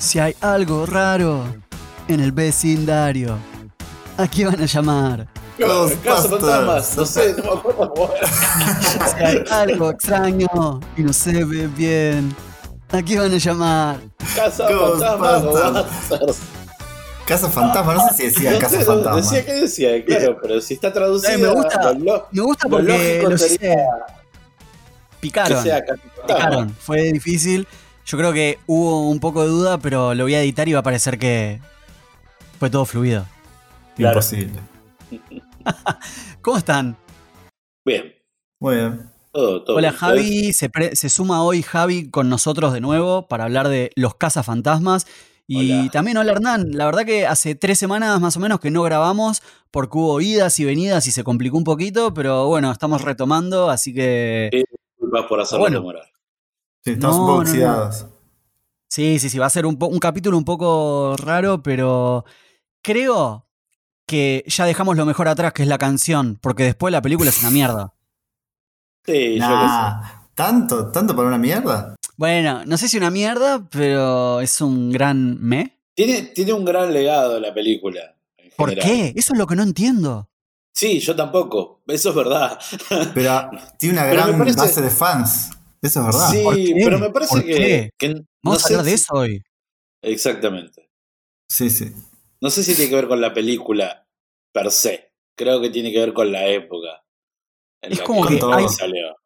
Si hay algo raro en el vecindario, ¿a qué van a llamar? Casa fantasmas, no sé, no me acuerdo. Si hay algo extraño y no se ve bien, ¿a qué van a llamar? Casa. Ghostbusters. Casa Fantasma, no sé si decía No Casa sé, Fantasma. Decía que decía, claro, pero si está traducido. Eh, me gusta, lo lo- me gusta lo porque los sería hice- que picaron. sea Casa Fantasma. picaron. Fue difícil. Yo creo que hubo un poco de duda, pero lo voy a editar y va a parecer que fue todo fluido. Claro. Imposible. ¿Cómo están? Bien, Muy bien. todo, todo. Hola bien. Javi, se, pre- se suma hoy Javi con nosotros de nuevo para hablar de los cazafantasmas. Y Hola. también hola Hernán, la verdad que hace tres semanas más o menos que no grabamos porque hubo idas y venidas y se complicó un poquito, pero bueno, estamos retomando, así que Sí. Disculpas por hacerlo Bueno. demorar. Sí, estamos No, un poco no, no. oxidados. sí, sí, sí, va a ser un, un capítulo un poco raro, pero creo que ya dejamos lo mejor atrás, que es la canción, porque después la película es una mierda. Sí, yo qué sé. Nah, ¿tanto? ¿Tanto para una mierda? Bueno, no sé si una mierda, pero es un gran me. Tiene, tiene un gran legado la película. ¿Por general. qué? Eso es lo que no entiendo. Sí, yo tampoco. Eso es verdad. Pero tiene una gran parece- base de fans. Eso es verdad. Sí, pero me parece ¿Por que, qué? que no Vamos a hablar de eso hoy. Exactamente. Sí, sí. No sé si tiene que ver con la película per se. Creo que tiene que ver con la época. en Es la como que hay- salió.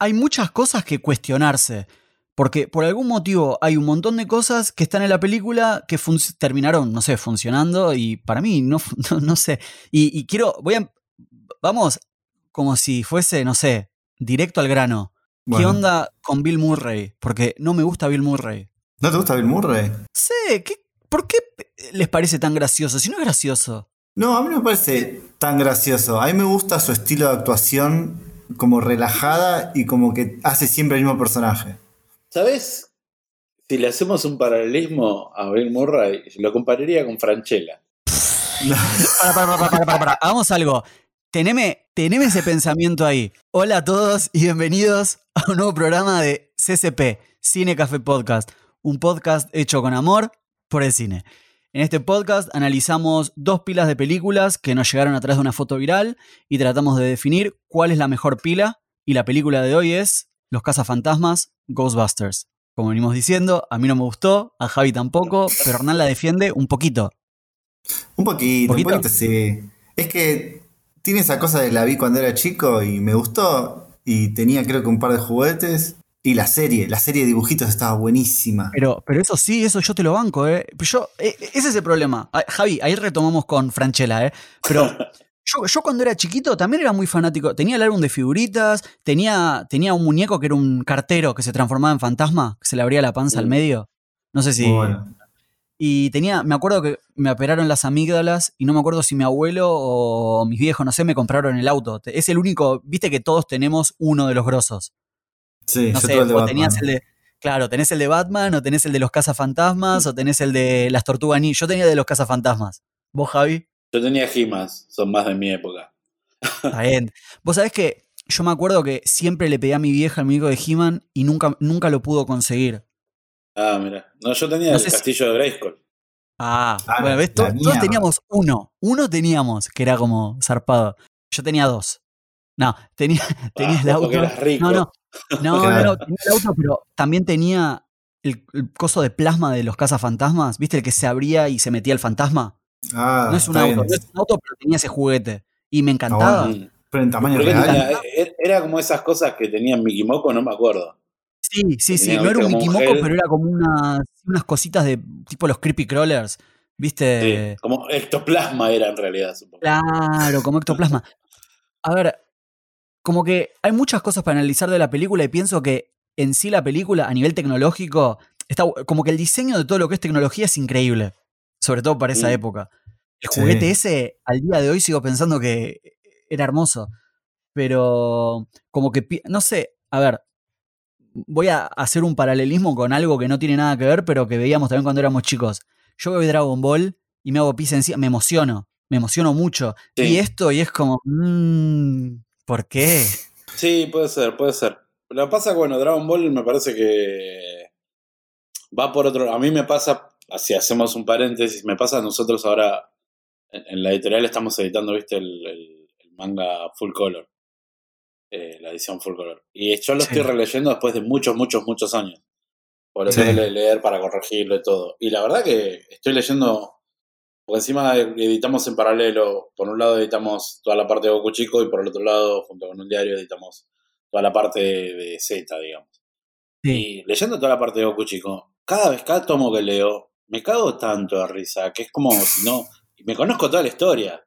Hay muchas cosas que cuestionarse. Porque por algún motivo hay un montón de cosas que están en la película que terminaron, no sé, funcionando y para mí no, no sé. Y, y quiero, voy a, vamos como si fuese, no sé, directo al grano. ¿Qué Bueno. onda con Bill Murray? Porque no me gusta Bill Murray. ¿No te gusta Bill Murray? ¿qué, ¿por qué les parece tan gracioso? Si no es gracioso. No, a mí no me parece tan gracioso. A mí me gusta su estilo de actuación como relajada y como que hace siempre el mismo personaje. ¿Sabes? Si le hacemos un paralelismo a Bill Murray, lo compararía con Franchella. Para, para, para, para, para, para. Hagamos algo. Teneme, teneme ese pensamiento ahí. Hola a todos y bienvenidos a un nuevo programa de CCP, Cine Café Podcast. Un podcast hecho con amor por el cine. En este podcast analizamos dos pilas de películas que nos llegaron atrás de una foto viral y tratamos de definir cuál es la mejor pila. Y la película de hoy es Los cazafantasmas Ghostbusters. Como venimos diciendo, a mí no me gustó, a Javi tampoco, pero Hernán la defiende un poquito. Un poquito, ¿Poquito? un poquito sí. Es que tiene esa cosa de la vi cuando era chico y me gustó. Y tenía creo que un par de juguetes. Y la serie, la serie de dibujitos estaba buenísima. Pero, pero eso sí, eso yo te lo banco, ¿eh? Pero Yo, eh, ese es el problema. Ah, Javi, ahí retomamos con Franchella, ¿eh? Pero yo, yo cuando era chiquito también era muy fanático. Tenía el álbum de figuritas, tenía, tenía un muñeco que era un cartero que se transformaba en fantasma, que se le abría la panza al medio. No sé si. Muy bueno. Y tenía, me acuerdo que me operaron las amígdalas y no me acuerdo si mi abuelo o mis viejos, no sé, me compraron el auto. Es el único, viste que todos tenemos uno de los grosos. Sí, No yo sé, tuve el de o Batman. tenías el de. Claro, tenés el de Batman, o tenés el de los cazafantasmas, o tenés el de las tortugas ninja. Yo tenía el de los cazafantasmas. ¿Vos, Javi? Yo tenía He-Mans, son más de mi época. Está bien. Vos sabés que yo me acuerdo que siempre le pedí a mi vieja el muñeco de He-Man y nunca, nunca lo pudo conseguir. Ah, mira. No, yo tenía No el si- castillo de Grayskull. Ah, Ah, bueno, ¿ves? todos teníamos uno. Uno teníamos, que era como zarpado. Yo tenía dos. No, tenía, tenía Ah, el auto. eras rico. No, no. No, no, Claro. no, tenía el auto, pero también tenía el, el coso de plasma de los cazafantasmas. ¿Viste el que se abría y se metía el fantasma? Ah, no es un auto, no es un auto, pero tenía ese juguete. Y me encantaba. bueno. Mm. Pero en tamaño real. tenía- e- era como esas cosas que tenían Mickey Moco, no me acuerdo. Sí, sí, sí. No era un viste, como Mickey un Moco, gel. pero era como unas, unas cositas de tipo los creepy crawlers. ¿Viste? Sí, como ectoplasma era en realidad, supongo. Claro, como ectoplasma. A ver, como que hay muchas cosas para analizar de la película y pienso que en sí la película, a nivel tecnológico, está como que el diseño de todo lo que es tecnología es increíble. Sobre todo para esa Mm. época. El Sí. juguete ese, al día de hoy sigo pensando que era hermoso. Pero como que, no sé, a ver, voy a hacer un paralelismo con algo que no tiene nada que ver, pero que veíamos también cuando éramos chicos. Yo veo Dragon Ball y me hago pis encima, me emociono, me emociono mucho. Sí. Y esto, y es como, mmm, ¿por qué? Sí, puede ser, puede ser. Lo que pasa bueno, Dragon Ball me parece que. va por otro. A mí me pasa, así hacemos un paréntesis, me pasa a nosotros ahora, en, en la editorial estamos editando, viste, el, el- el manga full color. Eh, la edición full color. Y yo lo Sí. estoy releyendo después de muchos, muchos, muchos años. Por eso Sí. leer para corregirlo y todo. Y la verdad que estoy leyendo. Porque encima editamos en paralelo. Por un lado editamos toda la parte de Goku Chico y por el otro lado, junto con un diario, editamos toda la parte de Z, digamos. Sí. Y leyendo toda la parte de Goku Chico, cada vez, cada tomo que leo, me cago tanto de risa, que es como si no. Me conozco toda la historia.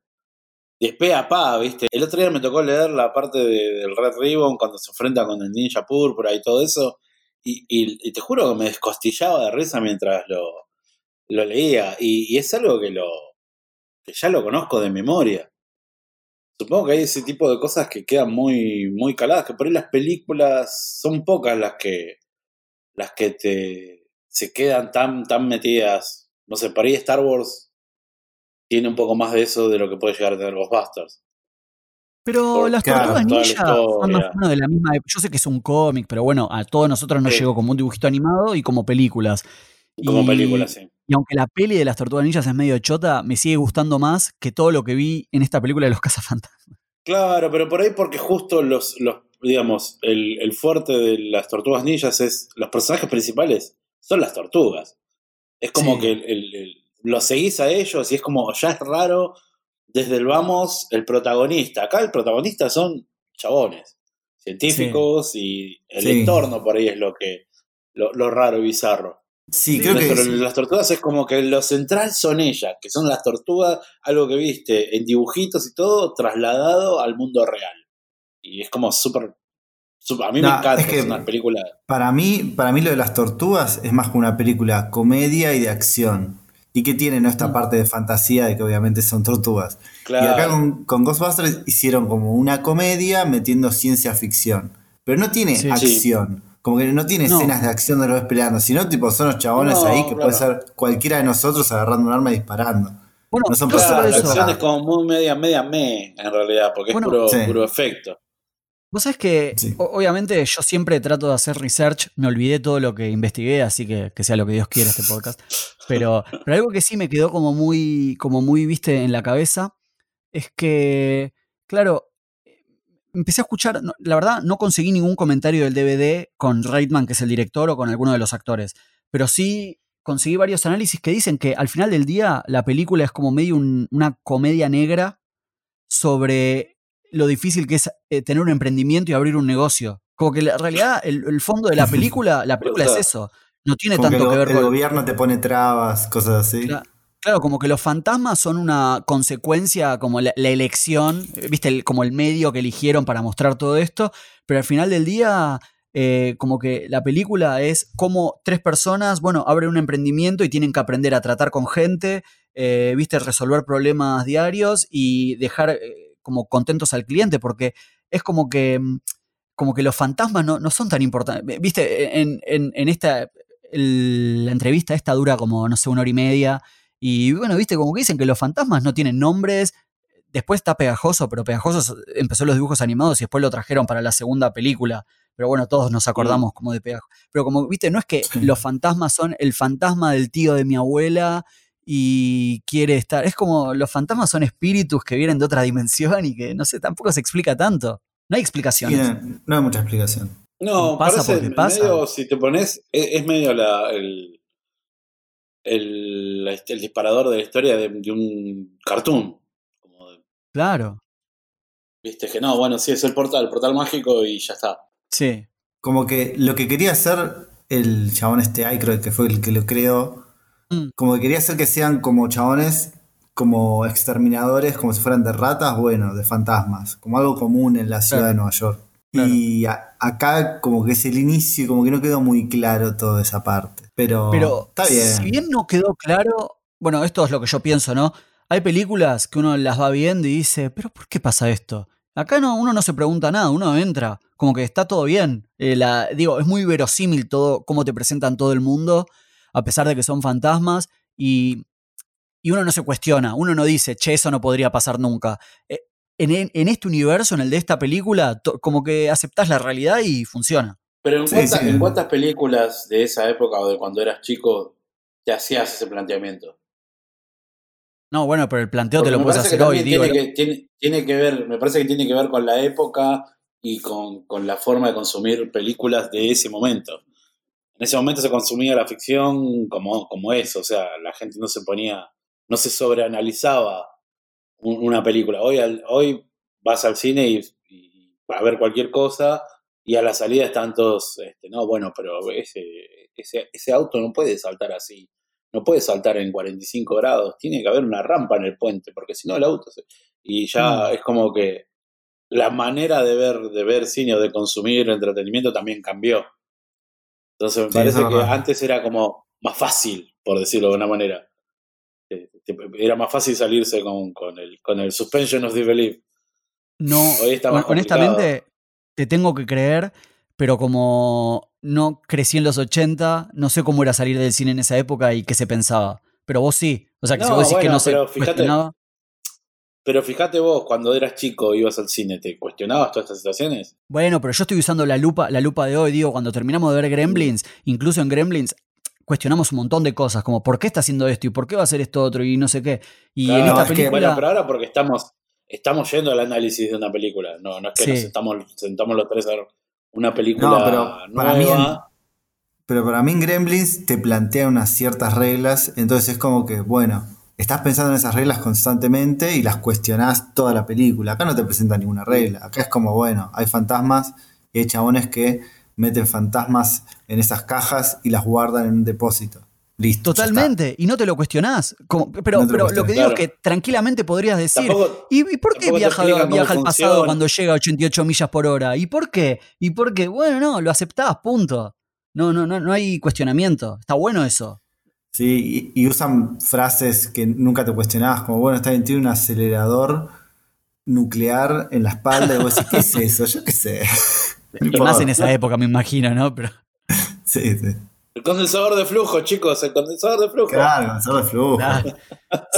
De a pa, ¿viste? El otro día me tocó leer la parte de- del Red Ribbon cuando se enfrenta con el Ninja Púrpura y todo eso. Y, y- y te juro que me descostillaba de risa mientras lo, lo leía. Y, y es algo que lo que ya lo conozco de memoria. Supongo que hay ese tipo de cosas que quedan muy, muy caladas, que por ahí las películas son pocas las que las que te se quedan tan, tan metidas. No sé, por ahí Star Wars tiene un poco más de eso de lo que puede llegar a tener Ghostbusters. Pero las tortugas ninja son más o menos de la misma. Yo sé que es un cómic, pero bueno, a todos nosotros nos Sí. llegó como un dibujito animado y como películas. Como Y- película, sí. Y aunque la peli de las tortugas ninjas es medio chota, me sigue gustando más que todo lo que vi en esta película de los cazafantasmas. Claro, pero por ahí porque justo los, los digamos, el, el fuerte de las tortugas ninjas es los personajes principales son las tortugas. Es como Sí. que el- los seguís a ellos y es como, ya es raro desde el vamos el protagonista. Acá el protagonista son chabones, científicos y el Sí. entorno por ahí es lo que lo, lo raro y bizarro. Sí, creo que Pero sí. las tortugas es como que lo central son ellas, que son las tortugas, algo que viste en dibujitos y todo, trasladado al mundo real. Y es como súper. a mí me encanta, es es, que- una película. Para mí, para mí lo de las tortugas es más que una película comedia y de acción. Y que tiene ¿no? esta Mm. parte de fantasía de que obviamente son tortugas. Claro. Y acá con, con Ghostbusters hicieron como una comedia metiendo ciencia ficción. Pero no tiene Sí. acción. Como que no tiene No. escenas de acción de los ves peleando, sino tipo son los chabones No, ahí que claro. puede ser cualquiera de nosotros agarrando un arma y disparando. Bueno, No son Claro, la personajes, eso. acción es como muy media, media me, en realidad, porque Bueno, es puro, Sí. puro efecto. Vos sabés que, Sí. obviamente, yo siempre trato de hacer research. Me olvidé todo lo que investigué, así que que sea lo que Dios quiera este podcast. Pero, pero algo que sí me quedó como muy, como muy, viste, en la cabeza es que, claro, empecé a escuchar. no, la verdad, no conseguí ningún comentario del DVD con Reitman, que es el director, o con alguno de los actores. Pero sí conseguí varios análisis que dicen que al final del día la película es como medio un- una comedia negra sobre lo difícil que es eh, tener un emprendimiento y abrir un negocio. Como que la- en realidad el, el fondo de la película, la película es eso. No tiene Como que tanto el, que ver el con. gobierno te pone trabas, cosas así. Cla- Claro, como que los fantasmas son una consecuencia, como la, la elección, eh, viste, el- como el medio que eligieron para mostrar todo esto, pero al final del día, eh, como que la película es como tres personas, bueno, abren un emprendimiento y tienen que aprender a tratar con gente, eh, viste, resolver problemas diarios y dejar eh, como contentos al cliente, porque es como que, como que los fantasmas no, no son tan importantes. Viste, en, en- en esta, el- la entrevista esta dura como, no sé, una hora y media. Y bueno, viste, como que dicen que los fantasmas no tienen nombres. Después está pegajoso, pero pegajoso empezó los dibujos animados y después lo trajeron para la segunda película. Pero bueno, todos nos acordamos como de pegajoso. Pero como, viste, no es que los fantasmas son el fantasma del tío de mi abuela y quiere estar. Es como los fantasmas son espíritus que vienen de otra dimensión y que no sé, tampoco se explica tanto. No hay Sí, explicaciones. no, no hay mucha explicación. No, Pasa parece porque pasa. medio, si te pones, es, es medio la, el, el, el disparador de la historia de, de un cartoon. Como de- Claro, Viste que no, bueno, sí, es el portal, el portal mágico y ya está. sí. Como que lo que quería hacer el chabón este Aykroyd, que fue el que lo creó, Mm. como que quería hacer que sean como chabones, como exterminadores, como si fueran de ratas, bueno, de fantasmas, como algo común en la ciudad Claro. de Nueva York. Claro. Y a- acá como que es el inicio, como que no quedó muy claro toda esa parte. Pero, Pero está bien. si bien no quedó claro, bueno, esto es lo que yo pienso, ¿no? Hay películas que uno las va viendo y dice, pero ¿por qué pasa esto? Acá no, uno no se pregunta nada, uno entra, como que está todo bien. Eh, la, digo, es muy verosímil todo, cómo te presentan todo el mundo, a pesar de que son fantasmas, y, y uno no se cuestiona, uno no dice, che, eso no podría pasar nunca. Eh, en, en este universo, en el de esta película, to- como que aceptás la realidad y funciona. Pero ¿en, Sí, cuántas, sí. en cuántas películas de esa época o de cuando eras chico te hacías ese planteamiento? No, bueno, pero el planteo te lo me puedes parece hacer que hoy, digo. tiene, que, tiene, tiene que ver, me parece que tiene que ver con la época y con, con la forma de consumir películas de ese momento. En ese momento se consumía la ficción como, como eso, o sea, la gente no se ponía, no se sobreanalizaba un- una película. Hoy, al- hoy vas al cine y, y a ver cualquier cosa y a la salida están todos, este, no, bueno, pero ese, ese, ese auto no puede saltar así, no puede saltar en 45 grados, tiene que haber una rampa en el puente, porque si no el auto se... Y ya Mm. es como que la manera de ver, de ver cine o de consumir entretenimiento también cambió. Entonces me Sí, parece que antes era como más fácil, por decirlo de una manera. Eh, Era más fácil salirse con, con, el, con el suspension of disbelief. No, honestamente, te tengo que creer, pero como no crecí en los 80, no sé cómo era salir del cine en esa época y qué se pensaba. Pero vos sí. O sea, que si No, vos decís que no se fíjate- cuestionaba. Pero fíjate vos, cuando eras chico, ibas al cine, ¿te cuestionabas todas estas situaciones? Bueno, pero yo estoy usando la lupa, la lupa de hoy, digo, cuando terminamos de ver Gremlins, incluso en Gremlins cuestionamos un montón de cosas, como por qué está haciendo esto y por qué va a hacer esto otro y no sé qué. Y en Claro, esta es que- película... Bueno, pero ahora porque estamos, estamos yendo al análisis de una película. No, no es que Sí. nos sentamos, sentamos los tres a ver una película No, pero para mí nueva. Pero para mí en Gremlins te plantea unas ciertas reglas, entonces es como que, bueno, estás pensando en esas reglas constantemente y las cuestionás toda la película. Acá no te presenta ninguna regla. Acá es como, bueno, hay fantasmas y hay chabones que meten fantasmas en esas cajas y las guardan en un depósito. Listo. Totalmente, y no te lo cuestionás. Como- pero No lo pero lo que digo es que tranquilamente podrías decir, Tampoco- ¿y, y por qué viaja, al pasado cuando llega a 88 millas por hora? ¿Y por qué? ¿Y por qué? Bueno, no, lo aceptás, punto. No, no, no, no hay cuestionamiento. Está bueno eso. Sí, y, y usan frases que nunca te cuestionabas, como, bueno, está bien, tiene un acelerador nuclear en la espalda y vos decís, ¿qué es eso? Yo qué sé. Y más en esa época, me imagino, ¿no? Pero, Sí, sí. El condensador de flujo, chicos, el condensador de flujo. Claro, condensador de flujo. claro.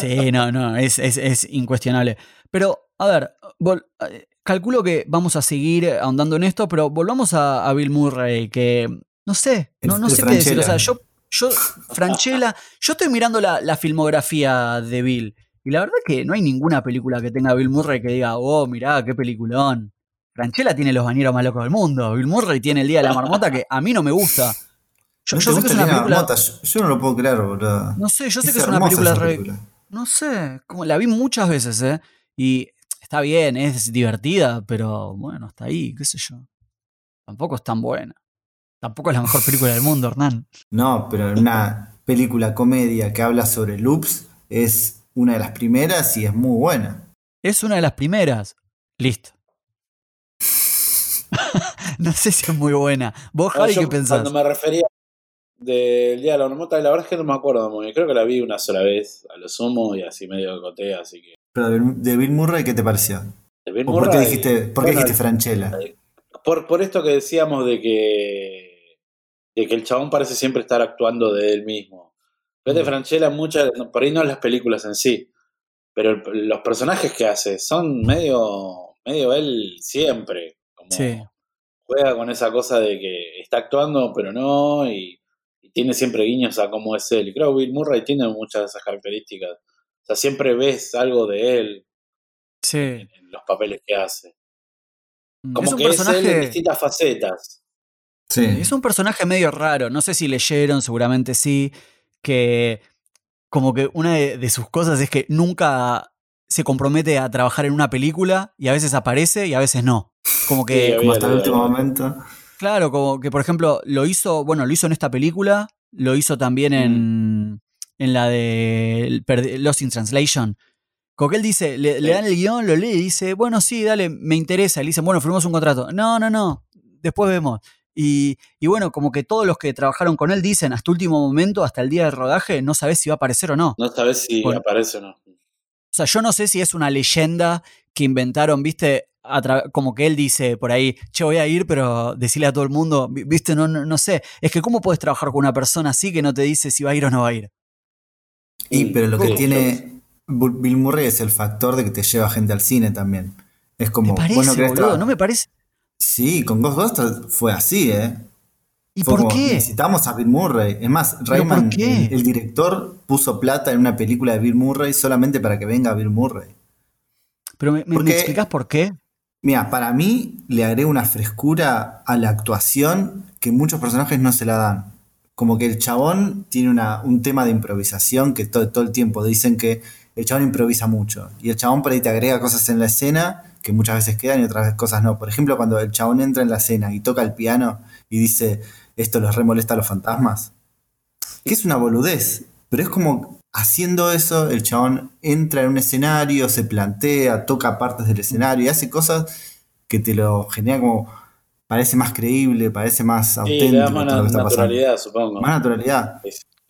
Sí, no, no, es, es, es incuestionable. Pero, a ver, vol- eh, calculo que vamos a seguir ahondando en esto, pero volvamos a, a Bill Murray, que no sé, no, El- no el sé qué decir. O sea, yo, yo, Franchella, yo estoy mirando la, la filmografía de Bill. Y la verdad que no hay ninguna película que tenga Bill Murray que diga, oh, mirá, qué peliculón. Franchella tiene los bañeros más locos del mundo. Bill Murray tiene el Día de la Marmota que a mí no me gusta. Yo, ¿No yo sé que es una película. Yo, no lo puedo creer, boludo. No sé, yo sé Es que es una película re-. No sé, como la vi muchas veces, ¿eh? Y está bien, es divertida, pero bueno, está ahí, qué sé yo. Tampoco es tan buena. Tampoco es la mejor película del mundo, Hernán. No, pero una película comedia que habla sobre loops es una de las primeras y es muy buena. Es una de las primeras. Listo. no sé si es muy buena. ¿Vos, No, Javi, yo qué pensás? Cuando me refería del Día de la Marmota, la verdad es que no me acuerdo muy bien. Creo que la vi una sola vez, a lo sumo, y así medio coté, así que... Pero de, Bill Murray, ¿qué te pareció? De Bill ¿O por qué Murray, dijiste, por qué bueno, dijiste Franchella? por, por esto que decíamos de que, de que el chabón parece siempre estar actuando de él mismo. Ves de Franchella, muchas, por ahí no las películas en sí, pero los personajes que hace son medio, medio él siempre. Como Sí. Juega con esa cosa de que está actuando, pero no, y, y tiene siempre guiños a cómo es él. Y creo que Bill Murray tiene muchas de esas características. O sea, siempre ves algo de él Sí. en, en los papeles que hace. Mm, Como es un que es él en personaje. distintas facetas. Sí. Es un personaje medio raro. No sé si leyeron, seguramente sí. Que como que una de, de sus cosas es que nunca se compromete a trabajar en una película y a veces aparece y a veces no. Como que, Sí, Como hasta el último momento. claro, como que por ejemplo lo hizo, bueno, lo hizo en esta película, lo hizo también en, en la de Lost in Translation. Como que él dice, le, dan el guion, lo lee y dice, bueno, sí, dale, me interesa. Y le dicen, bueno, firmamos un contrato. No, no, no, después vemos. Y, y bueno, como que todos los que trabajaron con él dicen, hasta último momento, hasta el día del rodaje, no sabes si va a aparecer o no. No sabes si Bueno. aparece o no. O sea, yo no sé si es una leyenda que inventaron, viste, como que él dice por ahí, che, voy a ir, pero decirle a todo el mundo, vi- viste, no, no, no sé. Es que ¿cómo puedes trabajar con una persona así que no te dice si va a ir o no va a ir? Y pero lo que Sí, tiene Bill Murray es el factor de que te lleva gente al cine también. Es como, Me parece, vos no querés boludo, tra- no me parece. Sí, con Ghostbusters fue así, ¿eh? ¿Y Fue por como, qué? Necesitamos a Bill Murray. Es más, Rayman, el, el director, puso plata en una película de Bill Murray solamente para que venga Bill Murray. Pero me, me- ¿me Porque- explicás por qué? Mira, para mí le agrega una frescura a la actuación que muchos personajes no se la dan. Como que el chabón tiene una- un tema de improvisación que todo, todo el tiempo dicen que el chabón improvisa mucho. Y el chabón por ahí te agrega cosas en la escena que muchas veces quedan y otras cosas no. Por ejemplo, cuando el chabón entra en la escena y toca el piano y dice, esto los remolesta a los fantasmas. Que es una boludez, pero es como haciendo eso, el chabón entra en un escenario, se plantea, toca partes del escenario y hace cosas que te lo genera como, parece más creíble, parece más Sí, auténtico le da todo más pasando. naturalidad, supongo. Más naturalidad.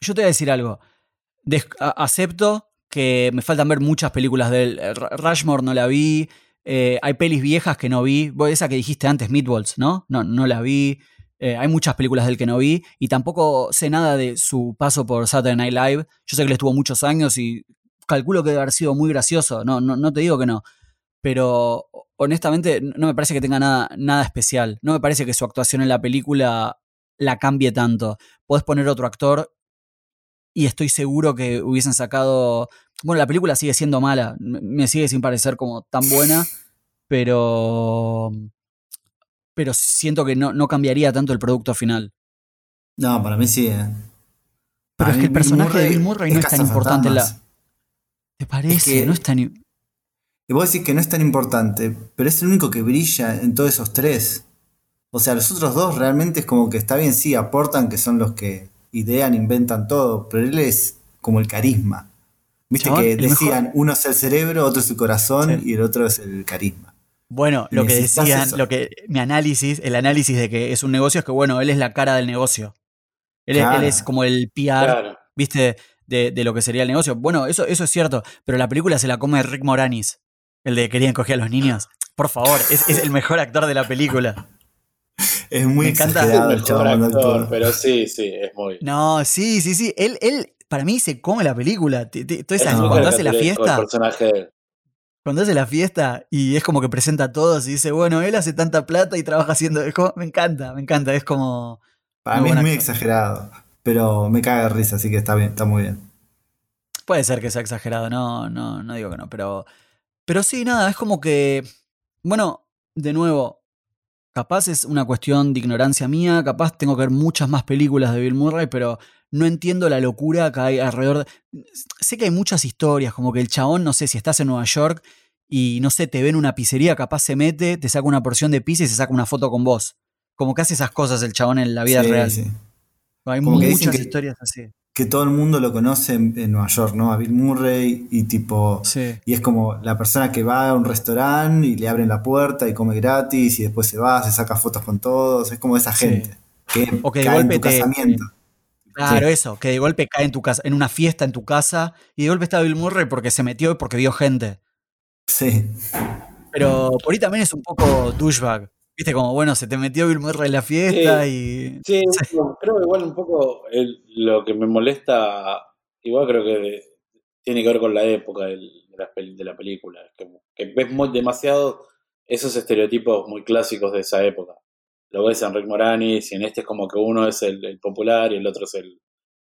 Yo te voy a decir algo. Des- acepto que me faltan ver muchas películas de él. Rushmore no la vi. Eh, hay pelis viejas que no vi. Esa que dijiste antes, Meatballs, ¿no? No, no la vi. Eh, hay muchas películas del que no vi. Y tampoco sé nada de su paso por Saturday Night Live. Yo sé que le estuvo muchos años y calculo que debe haber sido muy gracioso. No, no, no te digo que no. Pero honestamente no me parece que tenga nada, nada especial. No me parece que su actuación en la película la cambie tanto. Podés poner otro actor y estoy seguro que hubiesen sacado. Bueno, la película sigue siendo mala, me sigue sin parecer como tan buena, pero. Pero siento que no, no cambiaría tanto el producto final. No, para mí sí. eh. Pero es que el personaje de Bill Murray no es tan importante en la. ¿Te parece? que- no es tan. Y vos decís que no es tan importante, pero es el único que brilla en todos esos tres. O sea, los otros dos realmente es como que está bien, sí, aportan que son los que idean, inventan todo, pero él es como el carisma. Viste Chabón, que mejor- decían, uno es el cerebro, otro es el corazón Sí. y el otro es el carisma. Bueno, lo que decían, eso. lo que mi análisis, el análisis de que es un negocio es que, bueno, él es la cara del negocio. Él, es- él Claro. es como el PR, Claro. ¿viste? De, de lo que sería el negocio. Bueno, eso, eso es cierto, pero la película se la come Rick Moranis, el de Querían coger a los niños. Por favor, es, es el mejor actor de la película. Es muy Me encanta- exagerado el Mejor actor, pero sí, sí, es muy. No, sí, sí, sí. Él, él para mí se come la película. Toda esa- cuando hace la fiesta, personaje cuando hace la fiesta y es como que presenta a todos y dice, bueno, él hace tanta plata y trabaja haciendo. es como- me encanta, me encanta. Es como. Para mí es muy exagerado, pero me caga de risa, así que está bien, está muy bien. Puede ser que sea exagerado, no, no, no digo que no, pero. Pero sí, nada, es como que. Bueno, de nuevo, capaz es una cuestión de ignorancia mía, capaz tengo que ver muchas más películas de Bill Murray, pero no entiendo la locura que hay alrededor. de- Sé que hay muchas historias, como que el chabón, no sé, si estás en Nueva York y no sé, te ve en una pizzería, capaz se mete, te saca una porción de pizza y se saca una foto con vos. Como que hace esas cosas el chabón en la vida Sí, real. sí. Hay Como que dicen muchas que- historias así. Que todo el mundo lo conoce en, en Nueva York, ¿no? A Bill Murray y tipo... Sí. Y es como la persona que va a un restaurante y le abren la puerta y come gratis y después se va, se saca fotos con todos. Es como esa Sí. gente que, O que de cae en golpe tu te- casamiento. Claro, Sí. eso, que de golpe cae en tu casa, en una fiesta en tu casa, y de golpe está Bill Murray porque se metió y porque vio gente. Sí. Pero por ahí también es un poco douchebag. Viste, como bueno, se te metió Bill Murray en la fiesta y. Sí, Sí. bueno, creo que igual un poco el- lo que me molesta, igual creo que tiene que ver con la época del- de, la, de la película. Es que, que ves muy, demasiado esos estereotipos muy clásicos de esa época. Lo ves en Rick Moranis y en este es como que uno es el, el popular y el otro es el,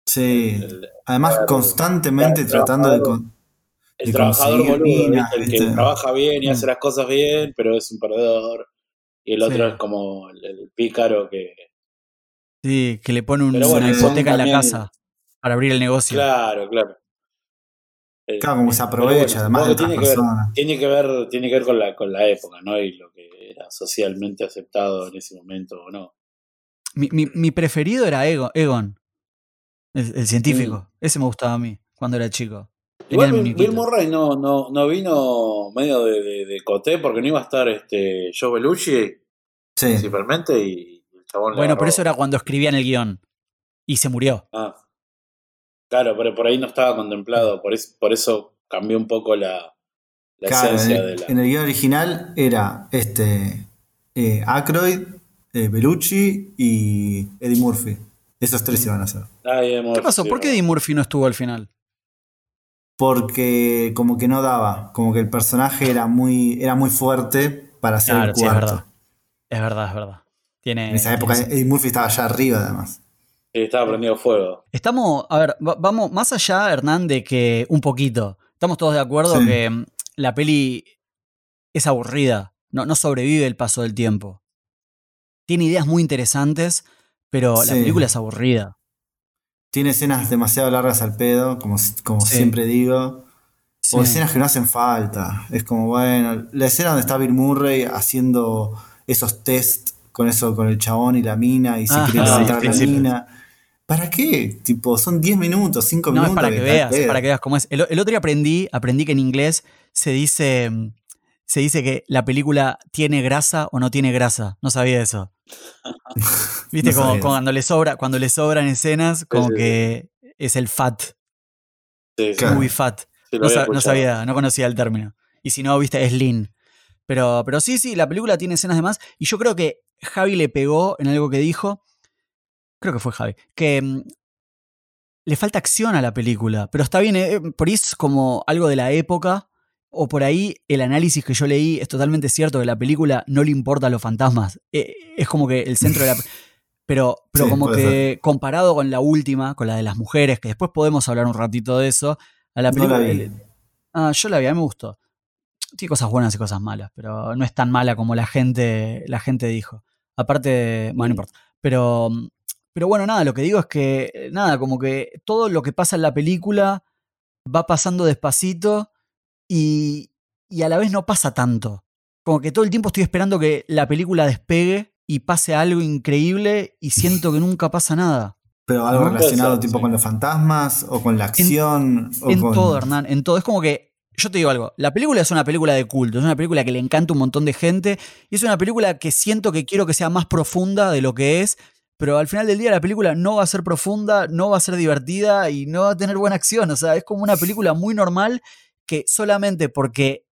Sí. el, Además, constantemente tratando de... con- el trabajador boludo, el que trabaja bien y hace Mm. las cosas bien, pero es un perdedor. Y el otro Sí. es como el, el pícaro que, Sí, que le pone un- Pero bueno, una hipoteca en la también- casa para abrir el negocio. Claro, claro. Eh, Claro, como se aprovecha además de tiene que ver- tiene que ver, tiene que ver con la, con la época, ¿no? Y lo que era socialmente aceptado en ese momento o no. Mi, mi- mi preferido era Egon, Egon el, el científico. Ese me gustaba a mí cuando era chico. Igual Bill. Bill Murray no, no, no vino medio de, de, de coté porque no iba a estar este Joe Bellucci Sí. principalmente y el chabón Bueno, pero eso era cuando escribían el guion. Y se murió. Ah. Claro, pero por ahí no estaba contemplado, por eso, por eso cambió un poco la, la Claro, en, esencia el, de la. en el guion original era este eh, Aykroyd, eh, Bellucci y Eddie Murphy. Esos tres iban a ser. Ay, amor, ¿Qué pasó? ¿Por qué. Eddie Murphy no estuvo al final? Porque como que no daba, como que el personaje era muy, era muy fuerte para ser Claro, el sí, es cuarto. verdad. Es verdad, es verdad. Tiene, En esa época tiene- Eddie Murphy estaba allá arriba además. Sí, estaba prendido fuego. Estamos, a ver, va- vamos más allá, Hernán, de que un poquito. Estamos todos de acuerdo Sí. que mm, la peli es aburrida, no, no sobrevive el paso del tiempo. Tiene ideas muy interesantes, pero la película es aburrida. Tiene escenas demasiado largas al pedo, como, como Sí. siempre digo. O escenas que no hacen falta. Es como, bueno, la escena donde está Bill Murray haciendo esos test con eso, con el chabón y la mina, y se Ah, quiere sí, levantar sí, la sí. mina. ¿Para qué? Tipo, son 10 minutos, 5 No, minutos. es para que veas, para que veas cómo es. El, el otro día aprendí, aprendí que en inglés se dice, mm, se dice que la película tiene grasa o no tiene grasa. No sabía eso. Viste, No como, cuando le sobra, cuando le sobran escenas, como sí, sí. que es el fat, Sí, movie fat. No, sabía, no conocía el término. Y si no, viste, es lean. Pero, pero sí, sí, la película tiene escenas de más. Y yo creo que Javi le pegó en algo que dijo. Creo que fue Javi. Que mm, le falta acción a la película. Pero está bien, eh, por ahí es como algo de la época. O por ahí el análisis que yo leí es totalmente cierto que la película no le importa a los fantasmas. Eh, es como que el centro de la. Pero, pero Sí, como que comparado con la última, con la de las mujeres, que después podemos hablar un ratito de eso, a la No película. la vi. Ah, yo la vi, a mí me gustó. Tiene cosas buenas y cosas malas, pero no es tan mala como la gente, la gente dijo. Aparte, bueno, no importa. Pero, pero bueno, nada, lo que digo es que, eh, nada, como que todo lo que pasa en la película va pasando despacito y, y a la vez no pasa tanto. Como que todo el tiempo estoy esperando que la película despegue y pase algo increíble y siento que nunca pasa nada. Pero algo relacionado tipo sí. con los fantasmas o con la acción. o En con- todo, Hernán, en todo. Es como que, yo te digo algo, la película es una película de culto, es una película que le encanta a un montón de gente y es una película que siento que quiero que sea más profunda de lo que es, pero al final del día la película no va a ser profunda, no va a ser divertida y no va a tener buena acción. O sea, es como una película muy normal que solamente porque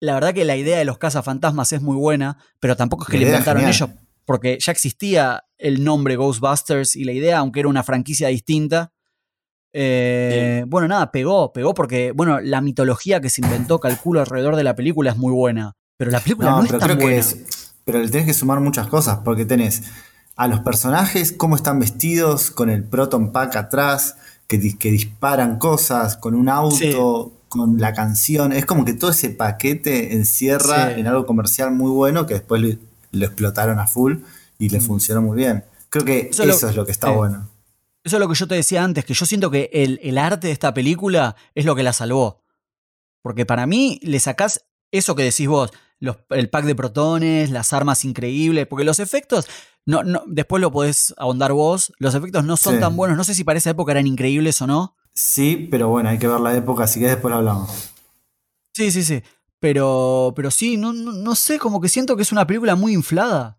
la verdad que la idea de los cazafantasmas es muy buena, pero tampoco es que La le inventaron ellos, porque ya existía el nombre Ghostbusters y la idea, aunque era una franquicia distinta. eh, Bueno, nada, pegó, pegó porque, bueno, la mitología que se inventó, calculo, alrededor de la película es muy buena. Pero la película no, No, es tan que buena. es. Pero le tenés que sumar muchas cosas, porque tenés a los personajes, cómo están vestidos, con el Proton Pack atrás, que, que disparan cosas, con un auto, con la canción. Es como que todo ese paquete encierra Sí. en algo comercial muy bueno que después lo, lo explotaron a full y le Mm. funcionó muy bien. Creo que Eso eso, es lo- es lo que está sí. bueno. Eso es lo que yo te decía antes, que yo siento que el, el arte de esta película es lo que la salvó. Porque para mí le sacás eso que decís vos, los- el pack de protones, las armas increíbles, porque los efectos, no, no, después lo podés ahondar vos, los efectos no son Sí. tan buenos, no sé si para esa época eran increíbles o no. Sí, pero bueno, hay que ver la época, así que después lo hablamos. Sí, sí, sí. Pero, pero sí, no, no, no sé, como que siento que es una película muy inflada.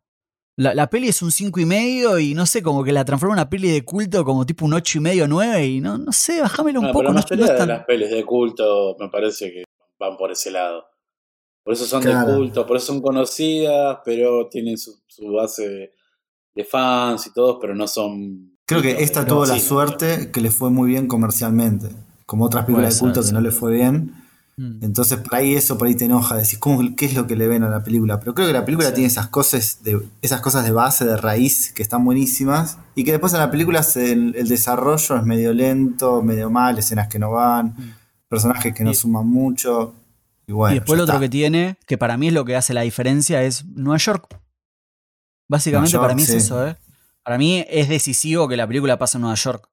La, la peli es un cinco y medio y no sé, como que la transforma en una peli de culto como tipo un ocho y medio, nueve y no, no sé, bajámelo un Ah, poco. pero la no de las pelis de culto me parece que van por ese lado. Por eso son Claro. de culto, por eso son conocidas, pero tienen su, su base de, de fans y todos, pero no son. Creo que esta tuvo la suerte que le fue muy bien comercialmente. Como otras películas de culto que no le fue bien. Mm. Entonces por ahí eso por ahí te enoja, decís, ¿cómo, ¿qué es lo que le ven a la película? Pero creo que la película Sí. tiene esas cosas, de, esas cosas de base, de raíz, que están buenísimas. Y que después en la película se- el, el desarrollo es medio lento, medio mal, escenas que no van, Mm. personajes que no Y- suman mucho. Y bueno, y después lo otro está. que tiene, que para mí es lo que hace la diferencia, es Nueva York. Básicamente Nueva para mí es eso, ¿eh? Para mí es decisivo que la película pase en Nueva York.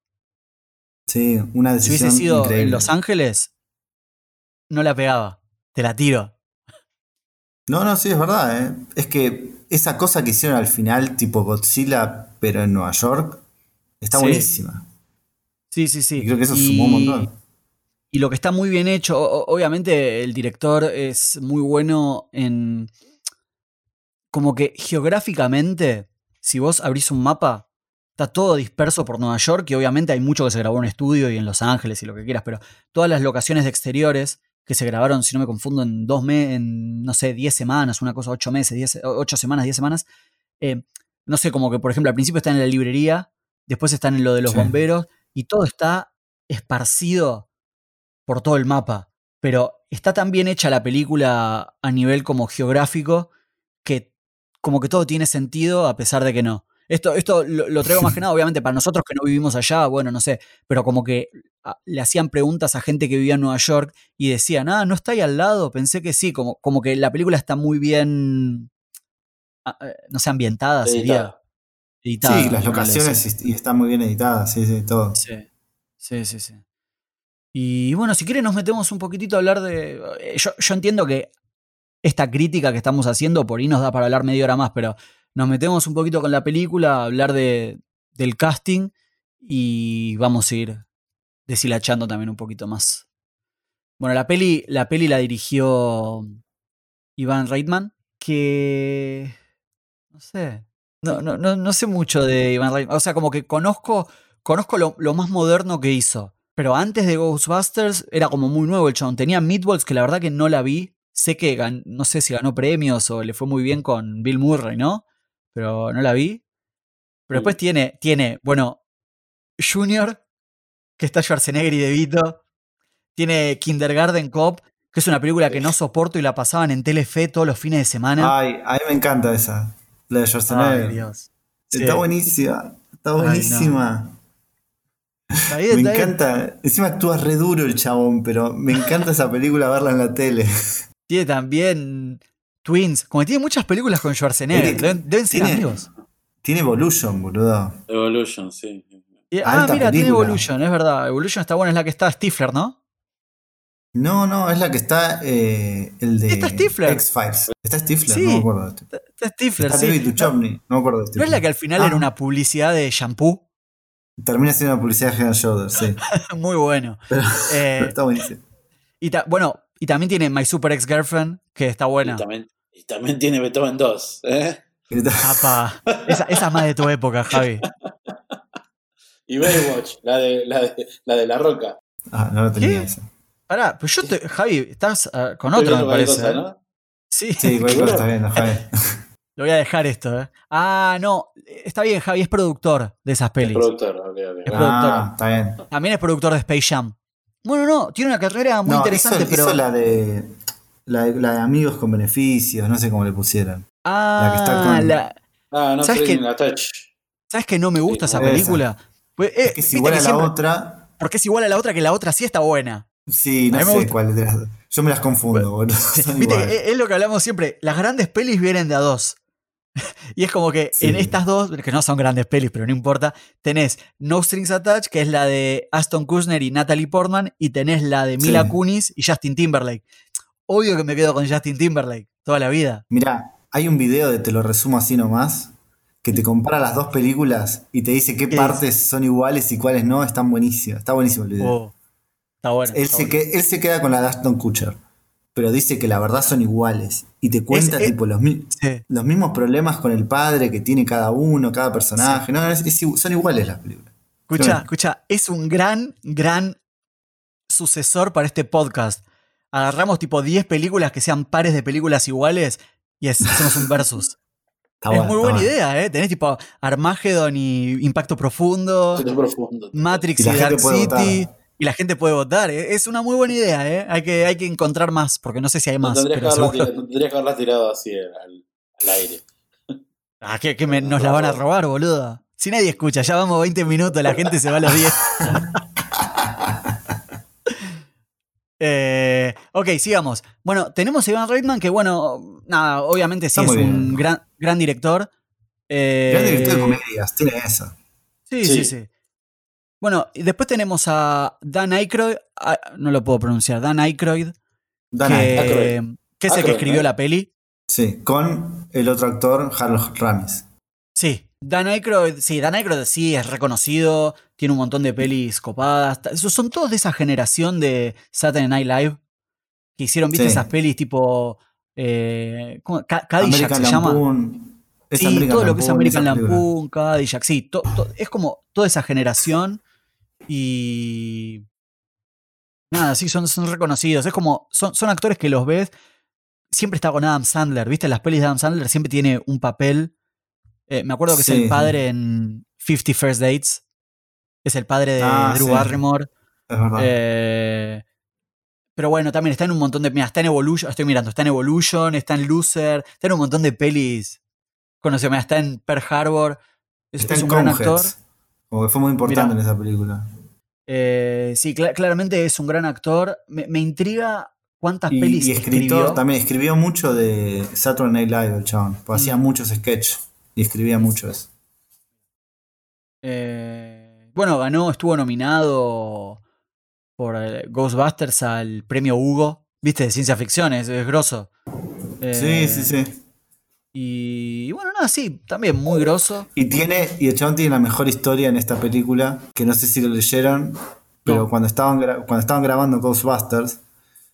Sí, una Si decisión hubiese sido increíble. en Los Ángeles, no la pegaba. Te la tiro. No, no, sí, es verdad. ¿eh? Es que esa cosa que hicieron al final, tipo Godzilla, pero en Nueva York, está Sí. buenísima. Sí, sí, sí. Y creo que eso sumó un montón. Y lo que está muy bien hecho, obviamente el director es muy bueno en... Como que geográficamente, si vos abrís un mapa, está todo disperso por Nueva York y obviamente hay mucho que se grabó en estudio y en Los Ángeles y lo que quieras, pero todas las locaciones de exteriores que se grabaron, si no me confundo, en dos meses, en no sé, 10 semanas, una cosa, 8 meses, 10, 8 semanas, 10 semanas, eh, no sé, como que por ejemplo al principio están en la librería, después están en lo de los Sí. bomberos y todo está esparcido por todo el mapa. Pero está tan bien hecha la película a nivel como geográfico que como que todo tiene sentido a pesar de que no. Esto, esto lo, lo traigo más que nada, obviamente, para nosotros que no vivimos allá, bueno, no sé, pero como que a- le hacían preguntas a gente que vivía en Nueva York y decían, ah, ¿no está ahí al lado? Pensé que sí, como, como que la película está muy bien, ah, eh, no sé, ambientada, sería. Editada. Editada. sí, las locaciones sí. y, están muy bien editadas, sí, sí, todo. Sí, sí, sí, sí. Y bueno, si quieren nos metemos un poquitito a hablar de... eh, Yo, yo entiendo que esta crítica que estamos haciendo por ahí nos da para hablar media hora más, pero nos metemos un poquito con la película, hablar de, del casting y vamos a ir deshilachando también un poquito más. Bueno, la peli la, peli la dirigió Iván Reitman, que... No sé. No, no, no, no sé mucho de Iván Reitman. O sea, como que conozco, conozco lo, lo más moderno que hizo. Pero antes de Ghostbusters era como muy nuevo el chabón. Tenía Meatballs que la verdad que no la vi. Sé que gan- no sé si ganó premios o le fue muy bien con Bill Murray, ¿no? Pero no la vi. Pero después tiene, tiene, bueno, Junior, que está Schwarzenegger y De Vito. Tiene Kindergarten Cop, que es una película que no soporto y la pasaban en Telefe todos los fines de semana. Ay, a mí me encanta esa. La de Ay, Schwarzenegger. Dios. Está Sí. buenísima. Está no. buenísima. Está bien, Me está bien. encanta. Encima actúa re duro el chabón, pero me encanta esa película verla en la tele. Tiene también Twins. Como que tiene muchas películas con Schwarzenegger. Tiene- Deben, deben ser tiene- amigos. Tiene Evolution, boludo. Evolution, sí. Y- ah, mira, tiene. Evolution, es verdad. Evolution está buena, es la que está Stifler, ¿no? No, no, es la que está eh, el de Está Stifler. X-Files. Está Stifler, Sí. no me acuerdo. Está está Stifler, Está sí. David Duchovny, no me acuerdo de ¿No es Stifler. la que al final Ah. era una publicidad de shampoo? Termina siendo una publicidad de Head Shoulders, sí. Muy bueno. Pero, Eh, pero está buenísimo. y ta- bueno, y también tiene My Super Ex Girlfriend, que está buena. Y, también, y también tiene Beethoven 2. ¿eh? Apa. Esa, esa es más de tu época, Javi. Y Baywatch, la de, la de, la de la roca. Ah, no lo tenía ¿Qué? esa. Pará, pues yo te. Javi, estás ah, con Estoy otro, me parece. cosa, ¿eh? ¿no? Sí, Sí, cosa está viendo, Javi. lo voy a dejar esto, ¿eh? Ah, no. Está bien, Javi, es productor de esas El pelis. productor, ok, ok. Es Ah, está bien. También es productor de Space Jam. Bueno, no, tiene una carrera muy no, interesante, hizo, pero. hizo la de la, de la de amigos con beneficios, no sé cómo le pusieron. la que está ah, con- la- Ah, no ¿Sabes sé qué? en la touch. ¿sabes que no me gusta Sí, esa película? Pues, eh, Es que igual que a la siempre- otra. Porque es igual a la otra, que la otra sí está buena. Sí, no sé cuál de las dos. Yo me las confundo, boludo. Viste, que es lo que hablamos siempre. Las grandes pelis vienen de a dos. y es como que Sí. en estas dos, que no son grandes pelis, pero no importa, tenés No Strings Attached, que es la de Aston Kutcher y Natalie Portman, y tenés la de Mila Sí. Kunis y Justin Timberlake. Obvio que me quedo con Justin Timberlake toda la vida. Mirá, hay un video de Te lo resumo así nomás, que te compara las dos películas y te dice qué ¿Qué partes son iguales y cuáles no. Están buenísimas. Está buenísimo el video. Oh, está bueno. él, está se bueno. que- él se queda con la de Aston Kutcher, pero dice que la verdad son iguales. Y te cuenta Es- tipo los, mi- Sí. los mismos problemas con el padre que tiene cada uno, cada personaje. No, es- es- son iguales las películas. Escucha, Bueno. escucha, es un gran, gran sucesor para este podcast. Agarramos tipo 10 películas que sean pares de películas iguales y es- hacemos un versus. Está es bueno, muy buena bueno. idea, ¿eh? Tenés tipo Armageddon y Impacto Profundo, profundo. Matrix Y y, Dark City. votar. Y la gente puede votar. ¿eh? Es una muy buena idea, ¿eh? Hay que, hay que encontrar más, porque no sé si hay No más. tendrías, que pero haberla seguro- tirado, no tendrías que haberla tirado así al, al aire. Ah, que, que me- nos la van a robar, boludo. Si nadie escucha, ya vamos 20 minutos, la gente se va a los 10. Eh, ok, sigamos. Bueno, tenemos a Ivan Reitman, que bueno, nada, obviamente sí Está es un gran, gran director. Eh, Gran director de comedias, tiene eso. Sí, sí, Sí. sí. Bueno, y después tenemos a Dan Aykroyd, ah, no lo puedo pronunciar, Dan Aykroyd, Dan que, Aykroyd. que es el que escribió ¿no? la peli. Sí, con el otro actor, Harold Ramis. Sí, Dan Aykroyd, sí, Dan Aykroyd sí es reconocido, tiene un montón de pelis copadas. son todos de esa generación de Saturday Night Live que hicieron, viste, Sí. esas pelis tipo eh, Cadillac se llama. Es Sí, American todo lo que es American. Lampoon, Cadillac, sí, to- to- es como toda esa generación y nada, sí, son, son reconocidos, es como, son, son actores que los ves, siempre está con Adam Sandler, viste, las pelis de Adam Sandler siempre tiene un papel, eh, me acuerdo que es el padre en 50 First Dates, es el padre de Ah, Drew sí. Barrymore, Es verdad. eh, pero bueno, también está en un montón de. Mira, está en Evolution. Estoy mirando, está en Evolution, está en Loser, está en un montón de pelis conoció, mira, está en Pearl Harbor, es, Está es en un gran actor. Como que fue muy importante Mirá. en esa película. Eh, sí, cla- claramente es un gran actor. Me, me intriga cuántas Y, pelis y escritor escribió. también, escribió mucho de Saturday Night Live, el chabón. Pues hacía Mm. muchos sketches y escribía mucho eso. Eh, bueno, ganó, estuvo nominado por eh, Ghostbusters al premio Hugo. Viste, de ciencia ficción, es, es grosso. Eh, Sí, sí, sí. Y bueno, nada, sí, también muy grosso. Y tiene, y el chabón tiene la mejor historia en esta película, que no sé si lo leyeron, pero No. cuando estaban cuando estaban grabando Ghostbusters,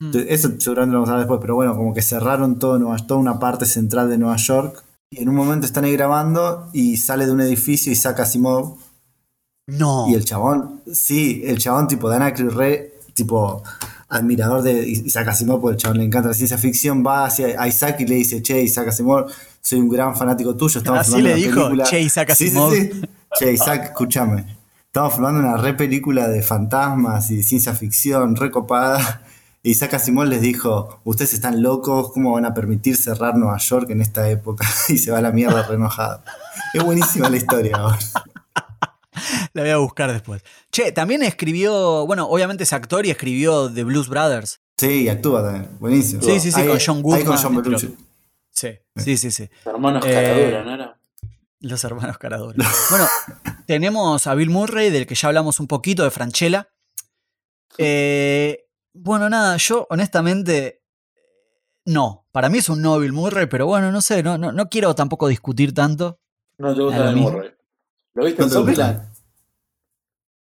Mm. eso seguramente lo vamos a hablar después, pero bueno, como que cerraron todo Nueva, toda una parte central de Nueva York. Y en un momento están ahí grabando y sale de un edificio y saca a Asimov. No. Y el chabón, sí, el chabón tipo Dan Aykroyd, re, tipo admirador de Isaac Asimov, porque el chabón le encanta la ciencia ficción, va hacia Isaac y le dice, che, Isaac Asimov, soy un gran fanático tuyo, estamos Así filmando le una dijo, película". "Che, Isaac Sí, sí, Asimov". sí. Che, Isaac, escúchame. Estamos filmando una re película de fantasmas y de ciencia ficción, re copada. Y Isaac Asimov les dijo, ustedes están locos, ¿cómo van a permitir cerrar Nueva York en esta época? Y se va a la mierda re enojado. Es buenísima la historia. La voy a buscar después. Che, también escribió, bueno, obviamente es actor y escribió The Blues Brothers. Sí, actúa también. Buenísimo. Sí, sí, sí, Ahí- con John Ahí Goodman, con John Belushi. Sí, sí, sí, sí. Hermanos Eh, Caradura, ¿no era? Los hermanos Caradura. bueno, tenemos a Bill Murray, del que ya hablamos un poquito, de Franchella. Eh, bueno, nada, yo honestamente no. Para mí es un no Bill Murray, pero bueno, no sé, no, no, no quiero tampoco discutir tanto. No te gusta ¿A lo el mismo? Murray. ¿Lo viste ¿No en? Zombieland?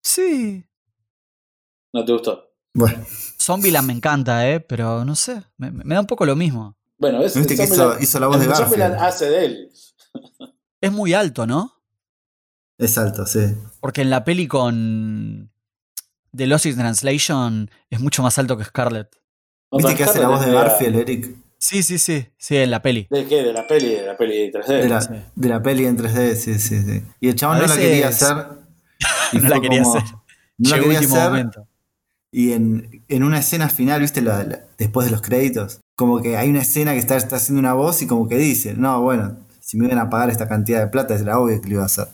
Sí. No te gustó. Bueno, Zombieland me encanta, ¿eh? Pero no sé, me, me da un poco lo mismo. Bueno, ves, viste que en hizo, la voz de en Zombieland Garfield. hace de él. Es muy alto, ¿no? Es alto, sí. Porque en la peli con The Lost in Translation es mucho más alto que Scarlett. No, ¿Viste que hace la voz de Garfield, Eric? Sí, sí, sí. Sí, en la peli. ¿De qué? De la peli, de la peli 3D. De la, sí. de la peli en 3D, sí, sí, sí. Y el chabón A no la quería hacer. Y No la quería como- hacer. No la Llegó quería último hacer. momento. Y en, en una escena final, ¿viste? La- la- después de los créditos, como que hay una escena que está, está haciendo una voz y como que dice, no, bueno, si me iban a pagar esta cantidad de plata, era obvio que lo iba a hacer.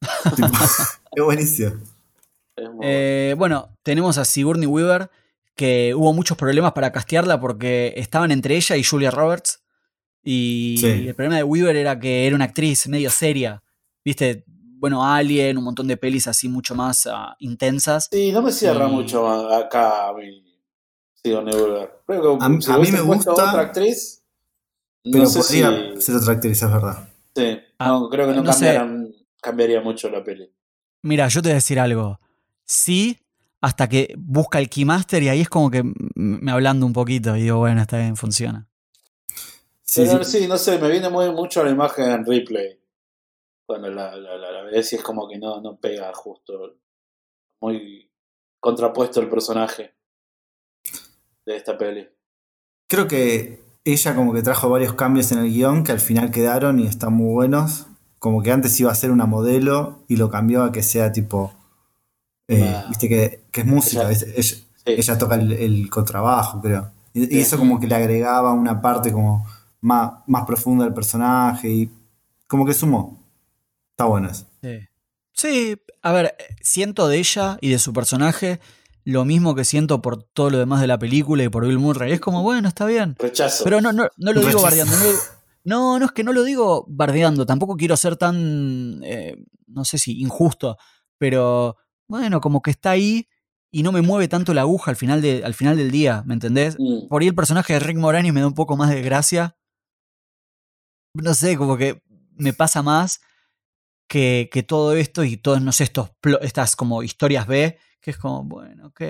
Tipo, es buenísimo. Es Eh, bueno, tenemos a Sigourney Weaver, que hubo muchos problemas para castearla porque estaban entre ella y Julia Roberts. Y Sí. el problema de Weaver era que era una actriz medio seria. Viste, bueno, Alien, un montón de pelis así mucho más ah, intensas. Sí, no me cierra Y- mucho a- acá a mí. Que A mí- si a mí me gusta, otra actriz. Pero no sé podría si. ser otra actriz, es verdad. sí, Ah, no, creo que no, no cambiaran- cambiaría mucho la peli. Mira, yo te voy a decir algo. Sí, hasta que busca el Keymaster y ahí es como que me hablando un poquito y digo, bueno, está bien, funciona. Sí, Pero sí. sí. no sé, me viene muy mucho la imagen en replay. Cuando la, la, la, la ves y es como que no, no pega justo. Muy contrapuesto el personaje de esta peli. Creo que ella como que trajo varios cambios en el guion que al final quedaron y están muy buenos. Como que antes iba a ser una modelo y lo cambió a que sea tipo... eh. Viste que, que es música, Ella- es- ella, Sí. ella toca el, el contrabajo, creo. Y, eso como que le agregaba una parte como más, más profunda del personaje y como que sumó. Está bueno eso. Sí. Sí, a ver, siento de ella y de su personaje lo mismo que siento por todo lo demás de la película y por Bill Murray. Es como, bueno, está bien. Rechazo. Pero no, no, no lo digo Rechazo. bardeando. No, lo- no, no, es que no lo digo bardeando. Tampoco quiero ser tan, eh, no sé si injusto, pero bueno, como que está ahí y no me mueve tanto la aguja al final, de, al final del día, ¿me entendés? Mm. Por ahí el personaje de Rick Moranis me da un poco más de gracia. No sé, como que me pasa más que, que todo esto y todos, no sé, estos, estas como historias B, que es como, bueno, ok,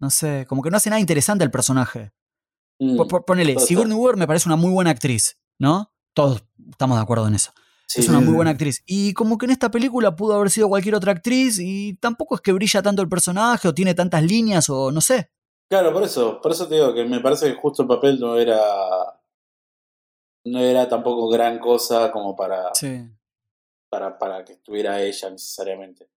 no sé, como que no hace nada interesante el personaje. Mm. Po- po- Ponele, Total. Sigourney Weaver me parece una muy buena actriz, ¿no? Todos estamos de acuerdo en eso. Sí, es una muy buena actriz. Y como que en esta película pudo haber sido cualquier otra actriz y tampoco es que brilla tanto el personaje o tiene tantas líneas o no sé. Claro, por eso, por eso te digo que me parece que justo el papel no era no era tampoco gran cosa como para, Sí. Para, para que estuviera ella necesariamente.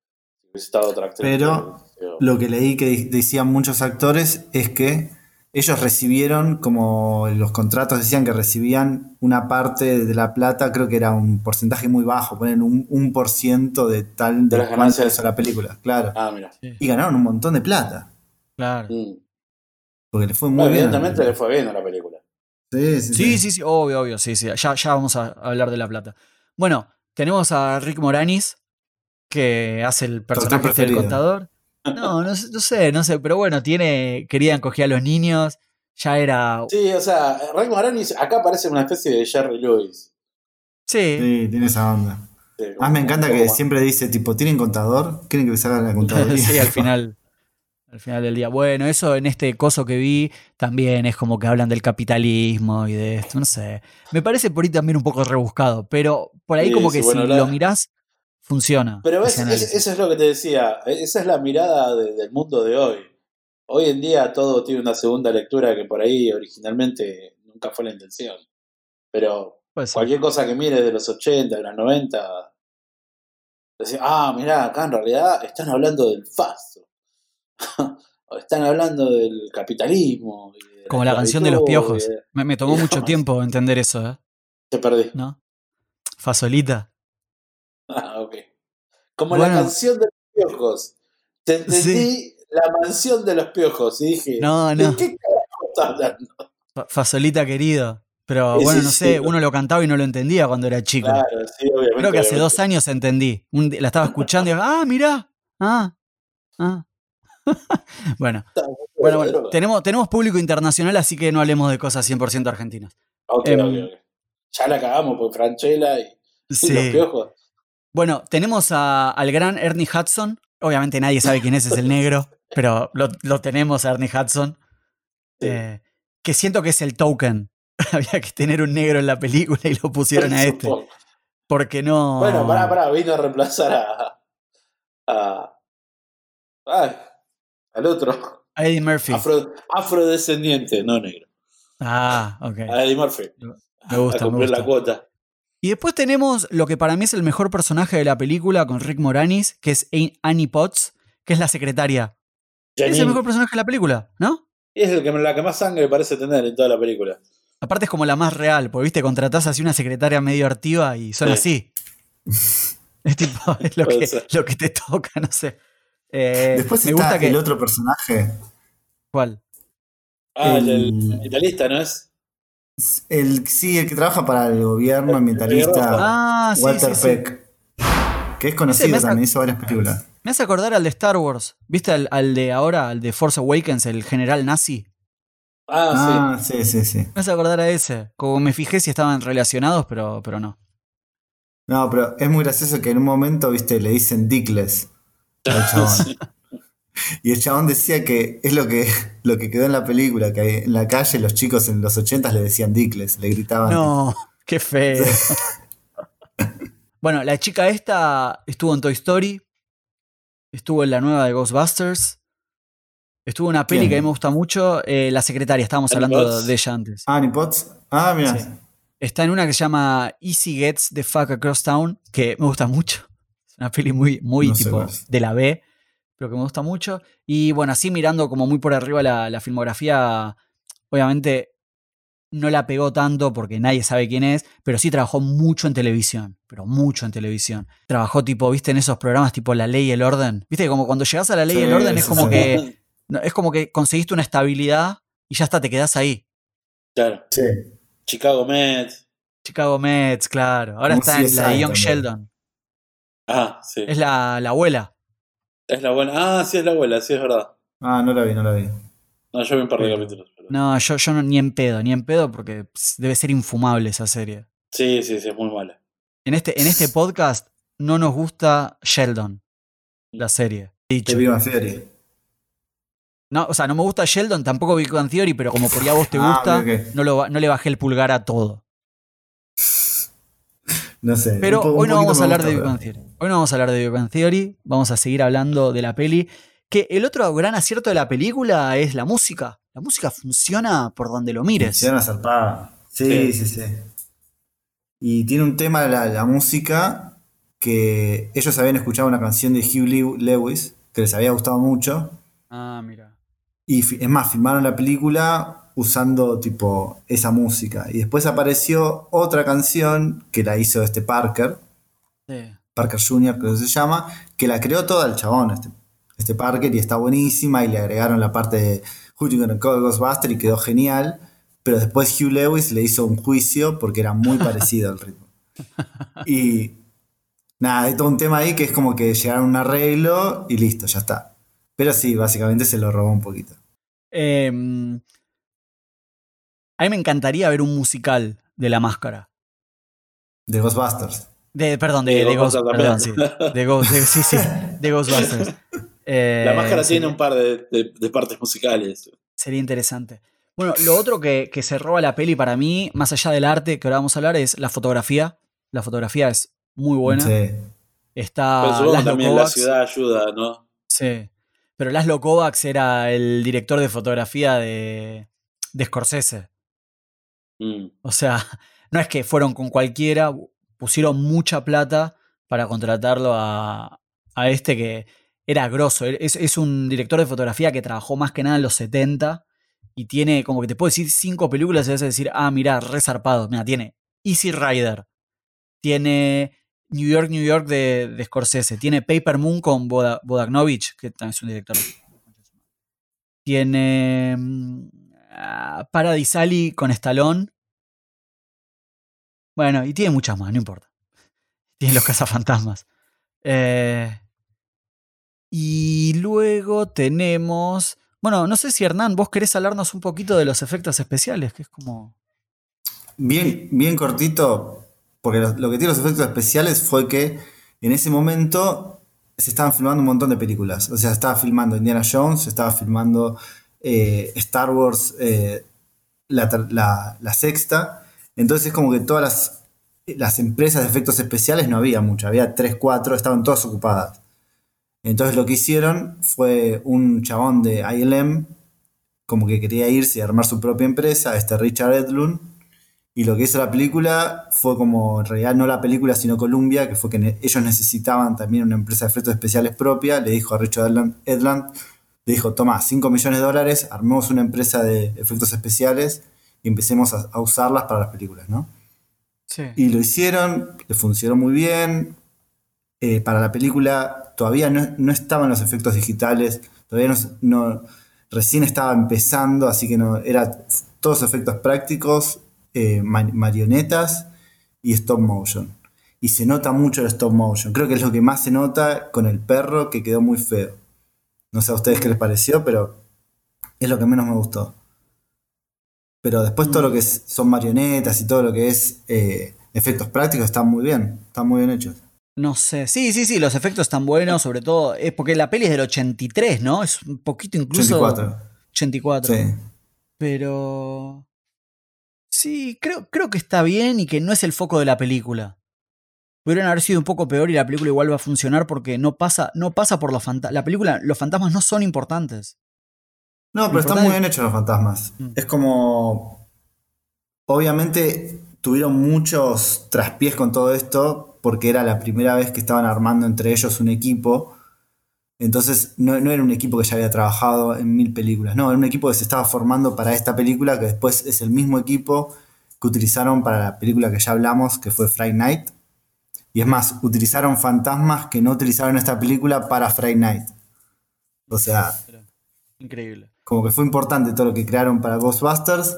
Si hubiese estado otra actriz. Pero pero- Lo que leí que decían muchos actores es que ellos recibieron, como los contratos decían que recibían una parte de la plata, creo que era un porcentaje muy bajo, ponen un, un por ciento de tal De de las ganancias. hizo la película, claro. Ah, mira. Y ganaron un montón de plata, Claro. Mm. porque le fue muy bien. evidentemente le fue bien a la película. Sí, sí, Sí, sí, sí, obvio, obvio, sí, sí. Ya, ya vamos a hablar de la plata. Bueno, tenemos a Rick Moranis, que hace el personaje del contador. No, no, sé- no sé, no sé, pero bueno, tiene, querían coger a los niños, ya era... Sí, o sea, Rick Moranis acá parece una especie de Jerry Lewis. Sí, Sí, tiene esa onda. Sí, Más me encanta que siempre dice, tipo, ¿tienen contador? ¿Quieren que les haga la contaduría? sí, al final. Al final del día. Bueno, eso en este coso que vi también es como que hablan del capitalismo y de esto, no sé. Me parece por ahí también un poco rebuscado, pero por ahí Sí, como que bueno, si la- lo mirás, funciona. Pero es- eso es lo que te decía. Esa es la mirada de- del mundo de hoy. Hoy en día todo tiene una segunda lectura que por ahí originalmente nunca fue la intención. Pero cualquier cosa que mire de los 80, de los 90, decir, ah, mirá, acá en realidad están hablando del faso. están hablando del capitalismo. y de Como la canción de los piojos. de- Me, me tomó mucho tiempo entender eso, ¿eh? Te perdí. ¿No? Fasolita. Ah, ok. Como Bueno. la canción de los piojos. Te entendí la mansión de los piojos y dije, No, ¿de no. qué carajo estás hablando? Fa- Fasolita querido. Pero bueno, no sé, uno lo cantaba y no lo entendía cuando era chico. Claro, sí, obviamente. Creo que hace obviamente. dos años entendí. Un la estaba escuchando y ah, mirá. Ah, ah. bueno. Tenemos, tenemos público internacional, así que no hablemos de cosas 100% argentinas. Em. Ya la cagamos por Franchella y, y los Sí. piojos. Bueno, tenemos a- al gran Ernie Hudson. Obviamente nadie sabe quién es, es el negro, pero lo, lo tenemos a Ernie Hudson. Sí. eh, que siento que es el token. Había que tener un negro en la película y lo pusieron a este. Porque no. Bueno, pará, pará, vino a reemplazar a. a. ay, al otro. A Eddie Murphy. Afro- afrodescendiente, no negro. Ah, ok. A Eddie Murphy. Me gusta, a me cumplir gusta. la cuota. Y después tenemos lo que para mí es el mejor personaje de la película con Rick Moranis, que es Annie Potts, que es la secretaria. Es el mejor personaje de la película, ¿no? Y es el que, la que más sangre parece tener en toda la película. Aparte es como la más real, porque viste, contratás así una secretaria medio artiva y son así. Es tipo, es lo que, lo que te toca, no sé. Eh, Después me está gusta que. el otro personaje, ¿Cuál? Ah, el, El- italista, ¿no es? el, sí, el que trabaja para el gobierno El ambientalista, Ah, sí, Walter sí, sí. Peck, que es conocido también, hizo varias películas. Me hace acordar al de Star Wars. ¿Viste al, al de ahora, al de Force Awakens, el general nazi? Ah, Ah, sí, sí, sí. Me hace acordar a ese. Como me fijé si estaban relacionados, pero, pero no. No, pero es muy gracioso que en un momento, viste, le dicen Dickless al chabón. Sí. Y el chabón decía que es lo que, lo que quedó en la película, que en la calle los chicos en los ochentas le decían Dickless, le gritaban. No, qué feo. bueno, la chica esta estuvo en Toy Story. Estuvo en la nueva de Ghostbusters. Estuvo en una peli ¿Quién? que a mí me gusta mucho. eh, la secretaria, estábamos Annie hablando Potts. de ella antes. Annie Potts. Ah, mira. Sí. Está en una que se llama Easy Gets the Fuck Across Town, que me gusta mucho. Es una peli muy, muy No tipo de la B, pero que me gusta mucho. Y bueno, así mirando como muy por arriba la, la filmografía, obviamente no la pegó tanto porque nadie sabe quién es, pero sí trabajó mucho en televisión, pero mucho en televisión. Trabajó tipo, viste, en esos programas tipo La Ley y el Orden. Viste, como cuando llegas a La Ley y el Orden es como sí. que es como que conseguiste una estabilidad y ya está, te quedás ahí. Claro. Sí. Chicago Mets. Chicago Mets, claro. Ahora está en la de Young también. Sheldon. Ah, sí. Es la, la abuela. Es la buena. Ah, sí, es la abuela, sí, es verdad. Ah, no la vi, no la vi. No, yo vi un par de capítulos. pero- No, yo, yo no, ni en pedo, ni en pedo, porque debe ser infumable esa serie. Sí, sí, sí, es muy mala. En este, en este podcast no nos gusta Sheldon, la serie. Dicho. Te vi una serie. No, o sea, no me gusta Sheldon, tampoco Big Bang Theory, pero como por ahí a vos te Ah, gusta. No, lo, no le bajé el pulgar a todo. No sé. Pero un hoy no vamos a hablar gusta, de Big Bang Theory. Hoy no vamos a hablar de Big Bang Theory, vamos a seguir hablando de la peli. Que el otro gran acierto de la película es la música. La música funciona por donde lo mires. Funciona zarpada. Sí, sí, sí, Y tiene un tema la, la música que ellos habían escuchado una canción de Hugh Lew- Lewis que les había gustado mucho Ah, mira. Y es más, filmaron la película usando tipo esa música. Y después apareció otra canción que la hizo este Parker, Sí. Parker Jr., creo que se llama, que la creó toda el chabón, este, este Parker, y está buenísima, y le agregaron la parte de Call Ghostbuster y quedó genial, pero después Hugh Lewis le hizo un juicio porque era muy parecido al ritmo. Y nada, hay todo un tema ahí que es como que llegaron a un arreglo y listo, ya está. Pero sí, básicamente se lo robó un poquito. Eh, a mí me encantaría ver un musical de la máscara. De Ghostbusters. De, perdón, de, De de Ghost, perdón, sí. De Ghost- de- sí, sí, de Ghostbusters. Eh, La máscara sí, tiene un par de, de- de partes musicales. Sería interesante. Bueno, lo otro que, que se roba la peli para mí, más allá del arte que ahora vamos a hablar, es la fotografía. La fotografía es muy buena. Sí. Está Pero supongo también la Kovacs. ciudad ayuda, ¿no? Sí. Pero Laszlo Kovacs era el director de fotografía de, de Scorsese. Mm. O sea, no es que fueron con cualquiera, pusieron mucha plata para contratarlo a, a este que era grosso. Es, es un director de fotografía que trabajó más que nada en los 70 y tiene como que te puedo decir cinco películas y vas a decir, ah, mira, resarpado. Mira, tiene Easy Rider, tiene New York, New York de, de Scorsese, tiene Paper Moon con Boda- Bodagnovich, que también es un director. Tiene ah, Paradise Alley con Stallone. Bueno, y tiene muchas más, no importa. Tiene los cazafantasmas. Eh, y luego tenemos. Bueno, no sé si Hernán, vos querés hablarnos un poquito de los efectos especiales, que es como. Bien, bien cortito, porque lo, que tiene los efectos especiales fue que en ese momento se estaban filmando un montón de películas. O sea, se estaba filmando Indiana Jones, estaba filmando eh, Star Wars, eh, la, la- sexta. Entonces es como que todas las, las empresas de efectos especiales no había muchas, había tres, cuatro, estaban todas ocupadas. Entonces lo que hicieron fue un chabón de ILM, como que quería irse y armar su propia empresa, este Richard Edlund, y lo que hizo la película fue como, en realidad no la película, sino Columbia, que fue que ellos necesitaban también una empresa de efectos especiales propia. Le dijo a Richard Edlund, Edlund, le dijo, toma, 5 millones de dólares, armemos una empresa de efectos especiales y empecemos a, a usarlas para las películas, ¿no? Sí. Y lo hicieron, le funcionó muy bien. Eh, para la película todavía no, no estaban los efectos digitales, todavía no, no- recién estaba empezando, así que no era todos efectos prácticos, eh, ma- marionetas y stop motion. Y se nota mucho el stop motion. Creo que es lo que más se nota con el perro que quedó muy feo. No sé a ustedes qué les pareció, pero es lo que menos me gustó. Pero después todo lo que es- son marionetas y todo lo que es eh, efectos prácticos está muy bien, están muy bien hechos. No sé. Sí, sí, sí, los efectos están buenos, sobre todo. Es porque la peli es del 83, ¿no? Es un poquito incluso. 84. 84. Sí. Pero. Sí, creo, creo que está bien y que no es el foco de la película. Pudieron haber sido un poco peor y la película igual va a funcionar porque no pasa, no pasa por los fantasmas. La película, los fantasmas no son importantes. No, pero están muy bien hechos los fantasmas. Mm. Es como. Obviamente tuvieron muchos traspiés con todo esto porque era la primera vez que estaban armando entre ellos un equipo. Entonces no, no era un equipo que ya había trabajado en mil películas. No, era un equipo que se estaba formando para esta película que después es el mismo equipo que utilizaron para la película que ya hablamos, que fue Friday Night. Y es más, utilizaron fantasmas que no utilizaron en esta película para Friday Night. O sea, Increíble. como que fue importante todo lo que crearon para Ghostbusters.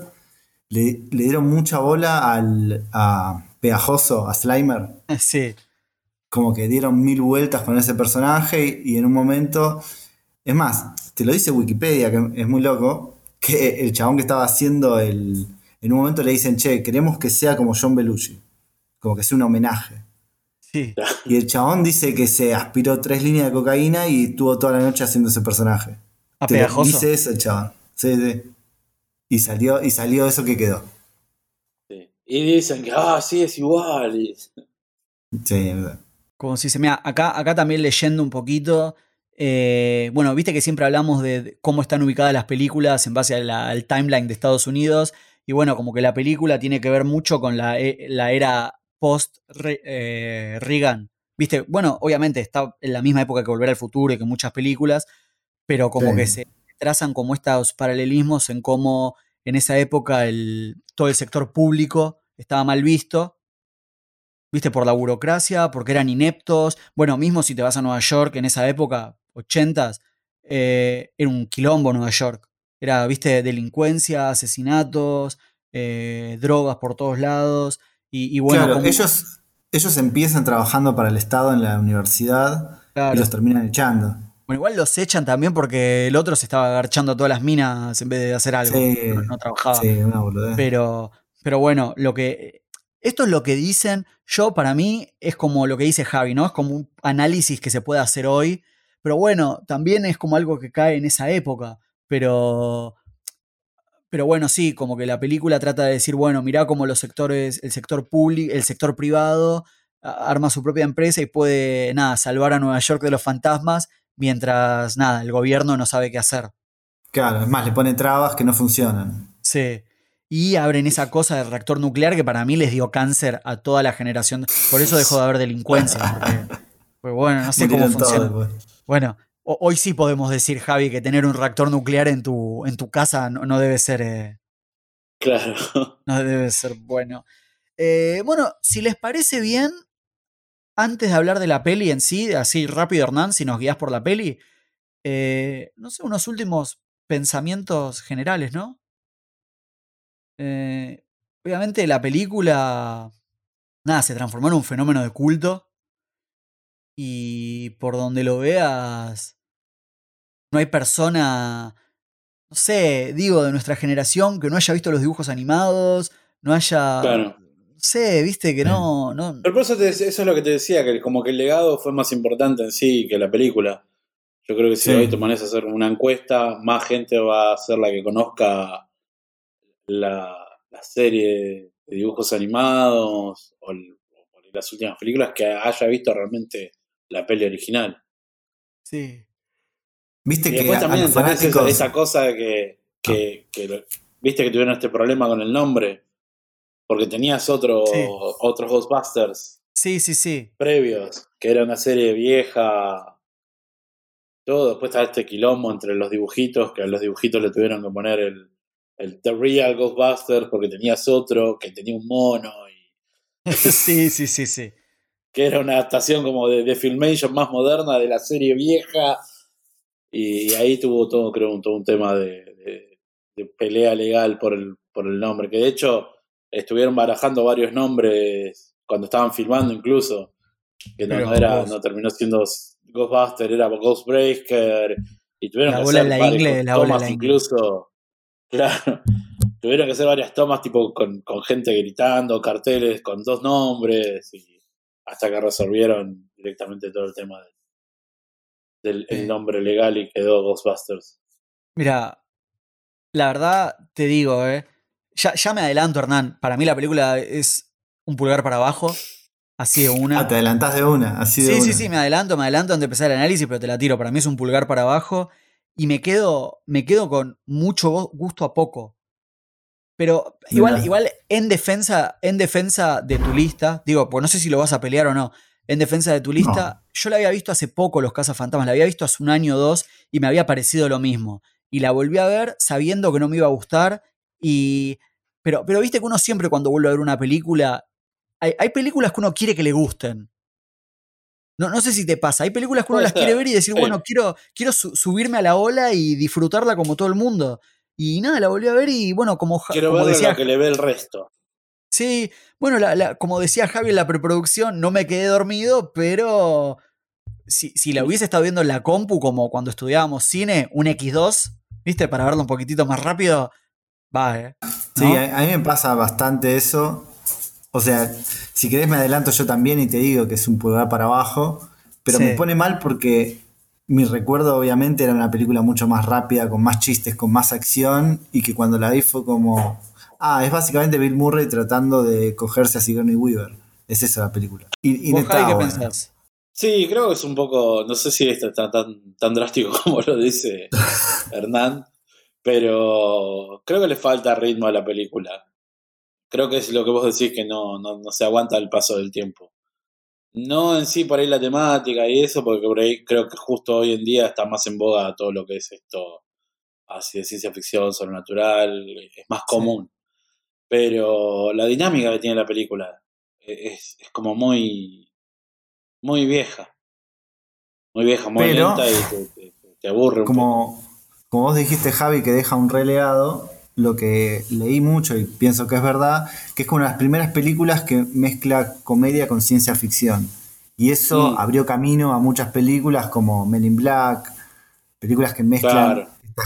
Le, le dieron mucha bola al a Pegajoso, a Slimer. Sí. Como que dieron mil vueltas con ese personaje y, y en un momento. Es más, te lo dice Wikipedia, que es muy loco, que el chabón que estaba haciendo el. En un momento le dicen, che, queremos que sea como John Belushi. Como que sea un homenaje. Sí. Y el chabón dice que se aspiró tres líneas de cocaína y estuvo toda la noche haciendo ese personaje. A Te lo pegajoso. Dice eso el chabón. Sí, sí. Y salió, y salió eso que quedó. Sí. Y dicen que, ah, sí, es igual. y- Sí, es verdad. Como si se mira, acá, acá también leyendo un poquito. eh, bueno, viste que siempre hablamos de cómo están ubicadas las películas en base a la- al timeline de Estados Unidos. Y bueno, como que la película tiene que ver mucho con la, e- la era post-Reagan. Viste, bueno, obviamente está en la misma época que Volver al Futuro y que muchas películas, pero como Sí. que se trazan como estos paralelismos en cómo en esa época el, todo el sector público estaba mal visto, viste, por la burocracia, porque eran ineptos. Bueno, mismo si te vas a Nueva York en esa época, 80s, eh, era un quilombo Nueva York. Era, viste, delincuencia, asesinatos, eh, drogas por todos lados. Y, bueno, claro, ellos, ellos empiezan trabajando para el Estado en la universidad y los terminan echando. Bueno, igual los echan también porque el otro se estaba agarchando a todas las minas en vez de hacer algo. no, trabajaba. Sí, una boludez. Pero, pero bueno, lo que. Esto es lo que dicen. Yo, para mí, es como lo que dice Javi, ¿no? Es como un análisis que se puede hacer hoy. Pero bueno, también es como algo que cae en esa época. Pero. Pero bueno, sí, como que la película trata de decir, bueno, mirá cómo los sectores, el sector público, el sector privado arma su propia empresa y puede, nada, salvar a Nueva York de los fantasmas mientras, nada, el gobierno no sabe qué hacer. Claro, es más, le pone trabas que no funcionan. Sí. Y abren esa cosa del reactor nuclear que para mí les dio cáncer a toda la generación. Por eso dejó de haber delincuencia. Porque, bueno, no sé cómo funciona. bueno, hoy sí podemos decir, Javi, que tener un reactor nuclear en tu, en tu casa no, debe ser. Eh, claro. No debe ser bueno. Eh, bueno, si les parece bien, antes de hablar de la peli en sí, así rápido Hernán, si nos guías por la peli, eh, no sé, unos últimos pensamientos generales, ¿no? Eh, obviamente la película, nada, se transformó en un fenómeno de culto y por donde lo veas, no hay persona, no sé, digo, de nuestra generación que no haya visto los dibujos animados, no haya sé, viste, que no. no... Pero por eso, eso es lo que te decía, que como que el legado fue más importante en sí que la película. Yo creo que si hoy te pones a hacer una encuesta, más gente va a ser la que conozca la, serie de dibujos animados o, las últimas películas que haya visto realmente la peli original. Sí. Viste que después también esa, cosa que, que, que, viste que tuvieron este problema con el nombre porque tenías otro, otros Ghostbusters. Sí, sí, sí. Previos, que era una serie vieja. Todo. Después está este quilombo entre los dibujitos, que a los dibujitos le tuvieron que poner el, el The Real Ghostbusters porque tenías otro que tenía un mono. Y... sí, sí, sí, sí. Que era una adaptación como de, de Filmation más moderna de la serie vieja. Y, ahí tuvo todo, creo, un, todo un tema de, de, pelea legal por el, por el nombre. Que de hecho estuvieron barajando varios nombres cuando estaban filmando incluso, que no, era, no terminó siendo Ghostbuster, era Ghostbreaker, y tuvieron que hacer la varias tomas incluso, claro, tuvieron que hacer varias tomas tipo con, gente gritando, carteles con dos nombres, y hasta que resolvieron directamente todo el tema del, nombre legal y quedó Ghostbusters. Mira, la verdad te digo, eh, ya, me adelanto, Hernán. Para mí la película es un pulgar para abajo. Así de una. Ah, te adelantás de una, así de sí, una. Sí, sí, me adelanto, me adelanto antes de empezar el análisis, pero te la tiro. Para mí es un pulgar para abajo. Y me quedo, me quedo con mucho gusto a poco. Pero igual, igual en defensa, en defensa de tu lista, digo, pues no sé si lo vas a pelear o no. En defensa de tu lista, yo la había visto hace poco, Los Fantasmas, la había visto hace un año o dos y me había parecido lo mismo. Y la volví a ver sabiendo que no me iba a gustar y pero, pero viste que uno siempre cuando vuelve a ver una película, hay, películas que uno quiere que le gusten. No, no sé si te pasa. Hay películas que uno las quiere ver y decir, bueno, quiero, quiero subirme a la ola y disfrutarla como todo el mundo. Y nada, la volví a ver y bueno, como, quiero como decía. Lo que le ve el resto. Sí, bueno, como decía Javi en la preproducción, no me quedé dormido, pero si, si, la hubiese estado viendo en la compu, como cuando estudiábamos cine, un X2, ¿viste? Para verlo un poquitito más rápido, va, ¿eh? Sí, a, mí me pasa bastante eso. O sea, si querés me adelanto yo también y te digo que es un pulgar para abajo, pero me pone mal porque mi recuerdo obviamente era una película mucho más rápida, con más chistes, con más acción, y que cuando la vi fue como, ah, es básicamente Bill Murray tratando de cogerse a Sigourney Weaver. Es esa la película. Y, ¿Vos, qué pensás? Sí, creo que es un poco, no sé si es tan, tan, tan drástico como lo dice Hernán, pero creo que le falta ritmo a la película. Creo que es lo que vos decís que no, no, se aguanta el paso del tiempo. No en sí por ahí la temática y eso, porque por ahí creo que justo hoy en día está más en boga todo lo que es esto así de ciencia ficción, sobrenatural, es más común. Pero la dinámica que tiene la película es, es como muy, muy vieja. Muy vieja, muy Pero- lenta y te, te- te aburre un poco. Como, como vos dijiste, Javi, que deja un relegado, lo que leí mucho y pienso que es verdad, que es como una de las primeras películas que mezcla comedia con ciencia ficción. Y eso Mm. abrió camino a muchas películas como Men in Black, películas que mezclan Claro. esta,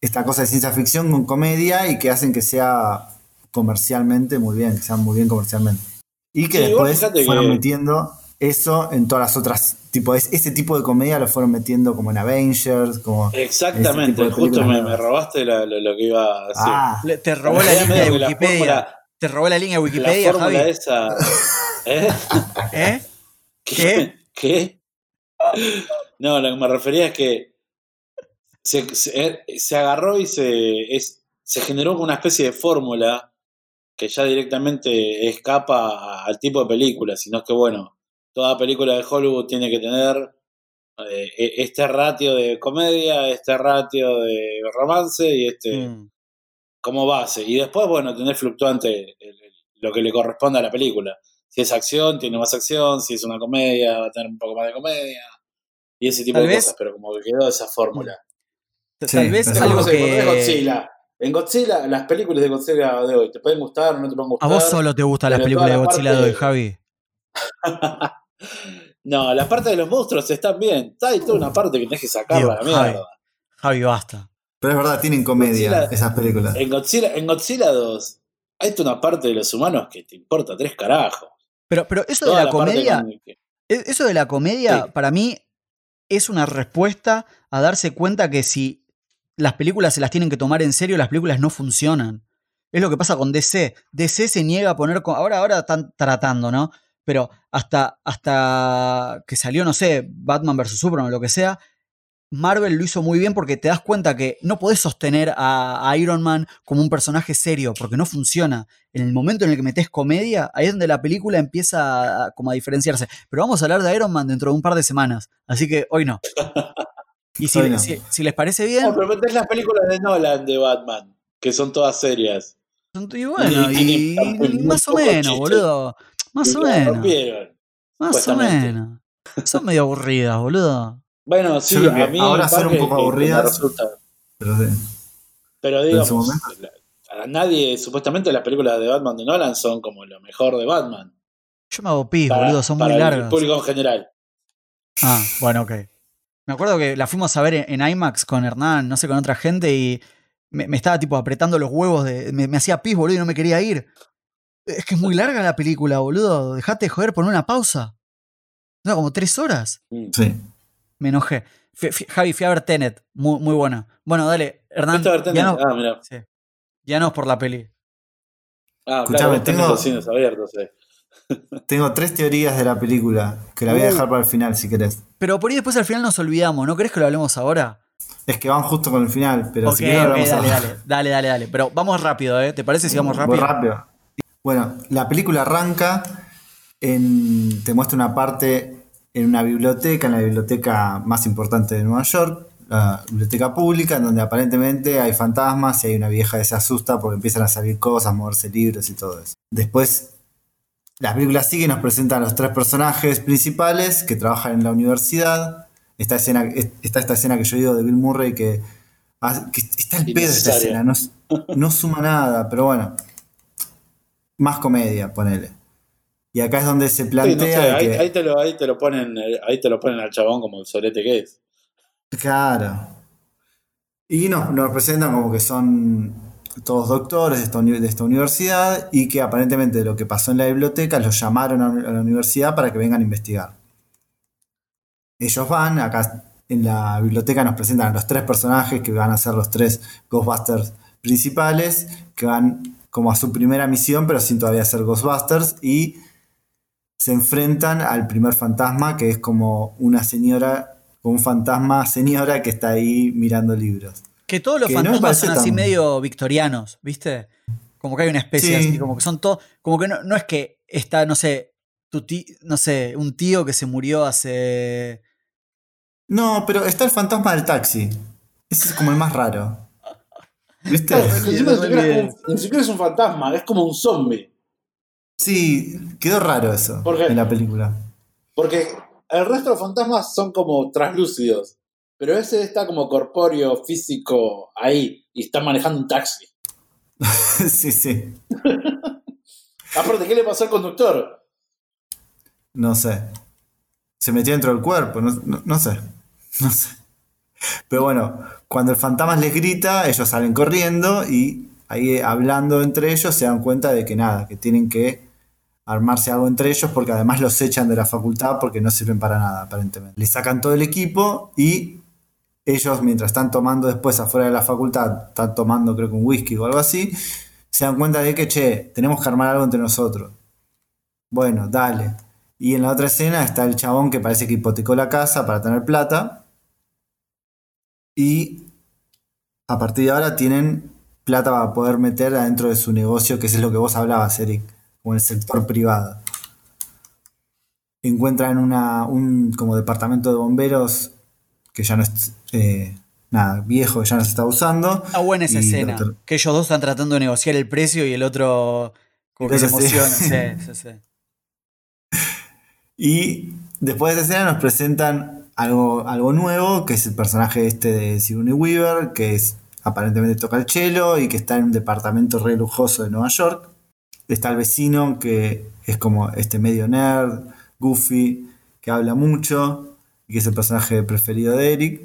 esta cosa de ciencia ficción con comedia y que hacen que sea comercialmente muy bien, que sea muy bien comercialmente. Y que Sí, después fueron que- metiendo eso en todas las otras tipo es- ese tipo de comedia lo fueron metiendo como en Avengers como Exactamente, justo me, robaste la- lo, lo que iba a decir. ah Le- Te robó la línea de la Wikipedia. fórmula- Te robó la línea de La Wikipedia, fórmula Javi. esa. ¿Eh? ¿Eh? ¿Qué? ¿Qué? No, lo que me refería es que se, se- se agarró y se, es- se generó como una especie de fórmula que ya directamente escapa al tipo de película, sino que, bueno, toda película de Hollywood tiene que tener eh, e- este ratio de comedia, este ratio de romance y este Mm. como base. Y después, bueno, tener fluctuante el- el- lo que le corresponde a la película. Si es acción, tiene más acción. Si es una comedia, va a tener un poco más de comedia. Y ese tipo Tal de vez- cosas, pero como que quedó esa fórmula. Tal Sí, vez algo que. Godzilla. En Godzilla, las películas de Godzilla de hoy, ¿te pueden gustar o no te pueden A gustar? vos solo te gustan las películas de Godzilla de hoy, Javi. no, la parte de los monstruos están bien. Hay toda una parte que tenés que sacarla a la mierda. Javi, basta. pero es verdad tienen comedia Godzilla- esas películas En Godzilla, en Godzilla 2, hay toda una parte de los humanos que te importa tres carajos. Pero, pero eso de la, comedia, que- e- eso de la comedia, Sí. para mí, es una respuesta a darse cuenta que si las películas se las tienen que tomar en serio, las películas no funcionan. Es lo que pasa con DC. DC se niega a poner. Ahora, ahora están tratando, ¿no? Pero hasta, hasta que salió, no sé, Batman vs. Superman o lo que sea, Marvel lo hizo muy bien porque te das cuenta que no podés sostener a, Iron Man como un personaje serio, porque no funciona. En el momento en el que metes comedia, ahí es donde la película empieza como a diferenciarse. Pero vamos a hablar de Iron Man dentro de un par de semanas, así que hoy no. Y si, les parece bien, No, pero metés las películas de Nolan de Batman, que son todas serias. y bueno, y más o menos, chiste. boludo. Más Y o menos. rompieron. Más o menos. Son medio aburridas, boludo. Bueno, sí, a mí ahora son un poco aburridas. resulta. pero sí. Pero digamos, a nadie, supuestamente las películas de Batman de Nolan son como lo mejor de Batman. Yo me hago pis, Para- boludo, son muy para El largas. público en general. Ah, bueno, ok. Me acuerdo que la fuimos a ver en, en IMAX con Hernán, no sé, con otra gente, y me, me estaba tipo apretando los huevos, de, me, me hacía pis, boludo, y no me quería ir. Es que es muy larga la película, boludo. Dejate de joder, poner una pausa. No, como tres horas. Sí. Me enojé. Fui- Javi, fui a ver Tenet. Muy, muy buena. Bueno, dale, Hernán. Guianos- Ah, mira. sí. Guianos por la peli. Ah, Escuchame, claro, tengo- los cines abiertos. eh. Tengo tres teorías de la película que la voy a Uh. dejar para el final si querés. Pero por ahí después al final nos olvidamos. ¿No crees que lo hablemos ahora? Es que van justo con el final, pero si querés ok, hablamos dale, ahora. dale, dale, dale, dale. Pero vamos rápido, ¿eh? ¿Te parece si vamos rápido? Muy rápido. Bueno, la película arranca en. te muestra una parte en una biblioteca, en la biblioteca más importante de Nueva York, la biblioteca pública, en donde aparentemente hay fantasmas y hay una vieja que se asusta porque empiezan a salir cosas, moverse libros y todo eso. Después, la película sigue y nos presenta a los tres personajes principales que trabajan en la universidad. Esta escena, está esta escena que yo digo de Bill Murray que, ah, que está el pedo esta escena, no, no suma nada, pero bueno. Más comedia, ponele. Y acá es donde se Sí, no plantea sé, ahí, que, ahí te lo, ahí te lo ponen, eh, ahí te lo ponen al chabón como el solete que es. Claro. Y nos, nos presentan como que son todos doctores de esta, universidad y que aparentemente lo que pasó en la biblioteca los llamaron a, la universidad para que vengan a investigar. Ellos van, acá en la biblioteca nos presentan a los tres personajes que van a ser los tres Ghostbusters principales, que van como a su primera misión, pero sin todavía ser Ghostbusters, y se enfrentan al primer fantasma, que es como una señora, un fantasma señora que está ahí mirando libros. Que todos los Que fantasmas son así tan- medio victorianos, ¿viste? Como que hay una especie Sí. así, como que son todos. Como que no, no es que está, no sé, tu tí- no sé, un tío que se murió hace. No, pero está el fantasma del taxi. Ese es como el más raro. ¿Viste? Ni siquiera es como- ni siquiera es un fantasma, es como un zombie. Sí, quedó raro eso ¿Por qué? en la película. Porque el resto de los fantasmas son como translúcidos. Pero ese está como corpóreo, físico, ahí. Y está manejando un taxi. sí, sí. Aparte, ¿qué le pasó al conductor? No sé. Se metió dentro del cuerpo, no, no- no sé. No sé. Pero bueno, cuando el fantasma les grita, ellos salen corriendo y ahí eh, hablando entre ellos se dan cuenta de que nada, que tienen que armarse algo entre ellos porque además los echan de la facultad porque no sirven para nada aparentemente. Les sacan todo el equipo y ellos mientras están tomando después afuera de la facultad, están tomando creo que un whisky o algo así, se dan cuenta de que, che, tenemos que armar algo entre nosotros. Bueno, dale. Y en la otra escena está el chabón que parece que hipotecó la casa para tener plata. Y a partir de ahora tienen plata para poder meter adentro de su negocio, que es lo que vos hablabas, Eric, con el sector privado. Encuentran un como departamento de bomberos que ya no es eh, nada, viejo, que ya no se está usando. Está buena esa escena. Que ellos dos están tratando de negociar el precio y el otro como que se sí. emociona. Sí, sí, sí. Y después de esa escena nos presentan algo, algo nuevo, que es el personaje este de Sigourney Weaver, que es aparentemente toca el cello y que está en un departamento re lujoso de Nueva York. Está el vecino que es como este medio nerd, goofy, que habla mucho que es el personaje preferido de Eric.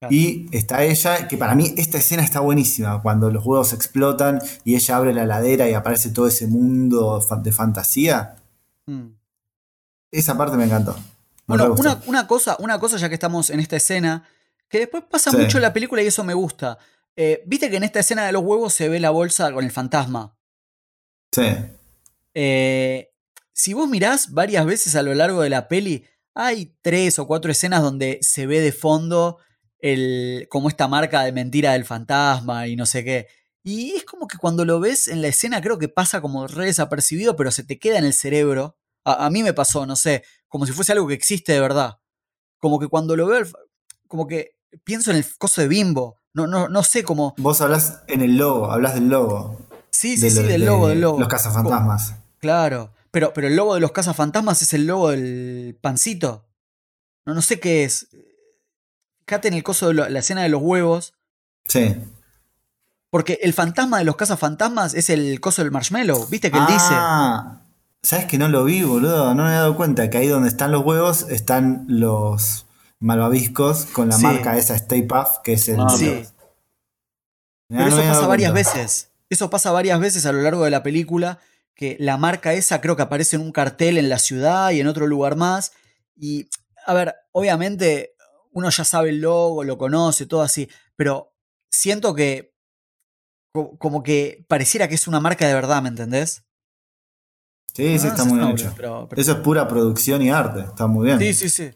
Claro. Y está ella, que para mí esta escena está buenísima, cuando los huevos explotan y ella abre la ladera y aparece todo ese mundo de fantasía. Mm. Esa parte me encantó. Me Bueno, una, una cosa, una cosa ya que estamos en esta escena, que después pasa Sí. mucho en la película y eso me gusta. Eh, Viste que en esta escena de los huevos se ve la bolsa con el fantasma. Sí. Eh, si vos mirás varias veces a lo largo de la peli, hay tres o cuatro escenas donde se ve de fondo el, como esta marca de mentira del fantasma y no sé qué. Y es como que cuando lo ves en la escena creo que pasa como re desapercibido, pero se te queda en el cerebro. A, a mí me pasó, no sé, como si fuese algo que existe de verdad. Como que cuando lo veo, como que pienso en el coso de Bimbo. No, no, no sé cómo. Vos hablas en el logo, hablas del logo. Sí, de sí, sí, lo- del de logo, del logo. Los cazafantasmas. Claro, pero, pero el logo de los cazafantasmas es el logo del pancito. No, no sé qué es. Fíjate en el coso de lo- la escena de los huevos. Sí. Porque el fantasma de los cazafantasmas es el coso del marshmallow. ¿Viste que él dice? Ah, ¿sabes que no lo vi, boludo? No me he dado cuenta que ahí donde están los huevos están los malvaviscos con la Sí. marca esa Stay Puft, que es el. Ah, Sí. Mirá, Pero no eso pasa varias veces. Eso pasa varias veces a lo largo de la película. Que la marca esa creo que aparece en un cartel en la ciudad y en otro lugar más. Y, a ver, obviamente uno ya sabe el logo, lo conoce, todo así. Pero siento que. co- Como que pareciera que es una marca de verdad, ¿me entendés? Sí, sí, Ah, está muy bien hecho. pero- pero- Eso es pura producción y arte, está muy bien. Sí, sí, sí.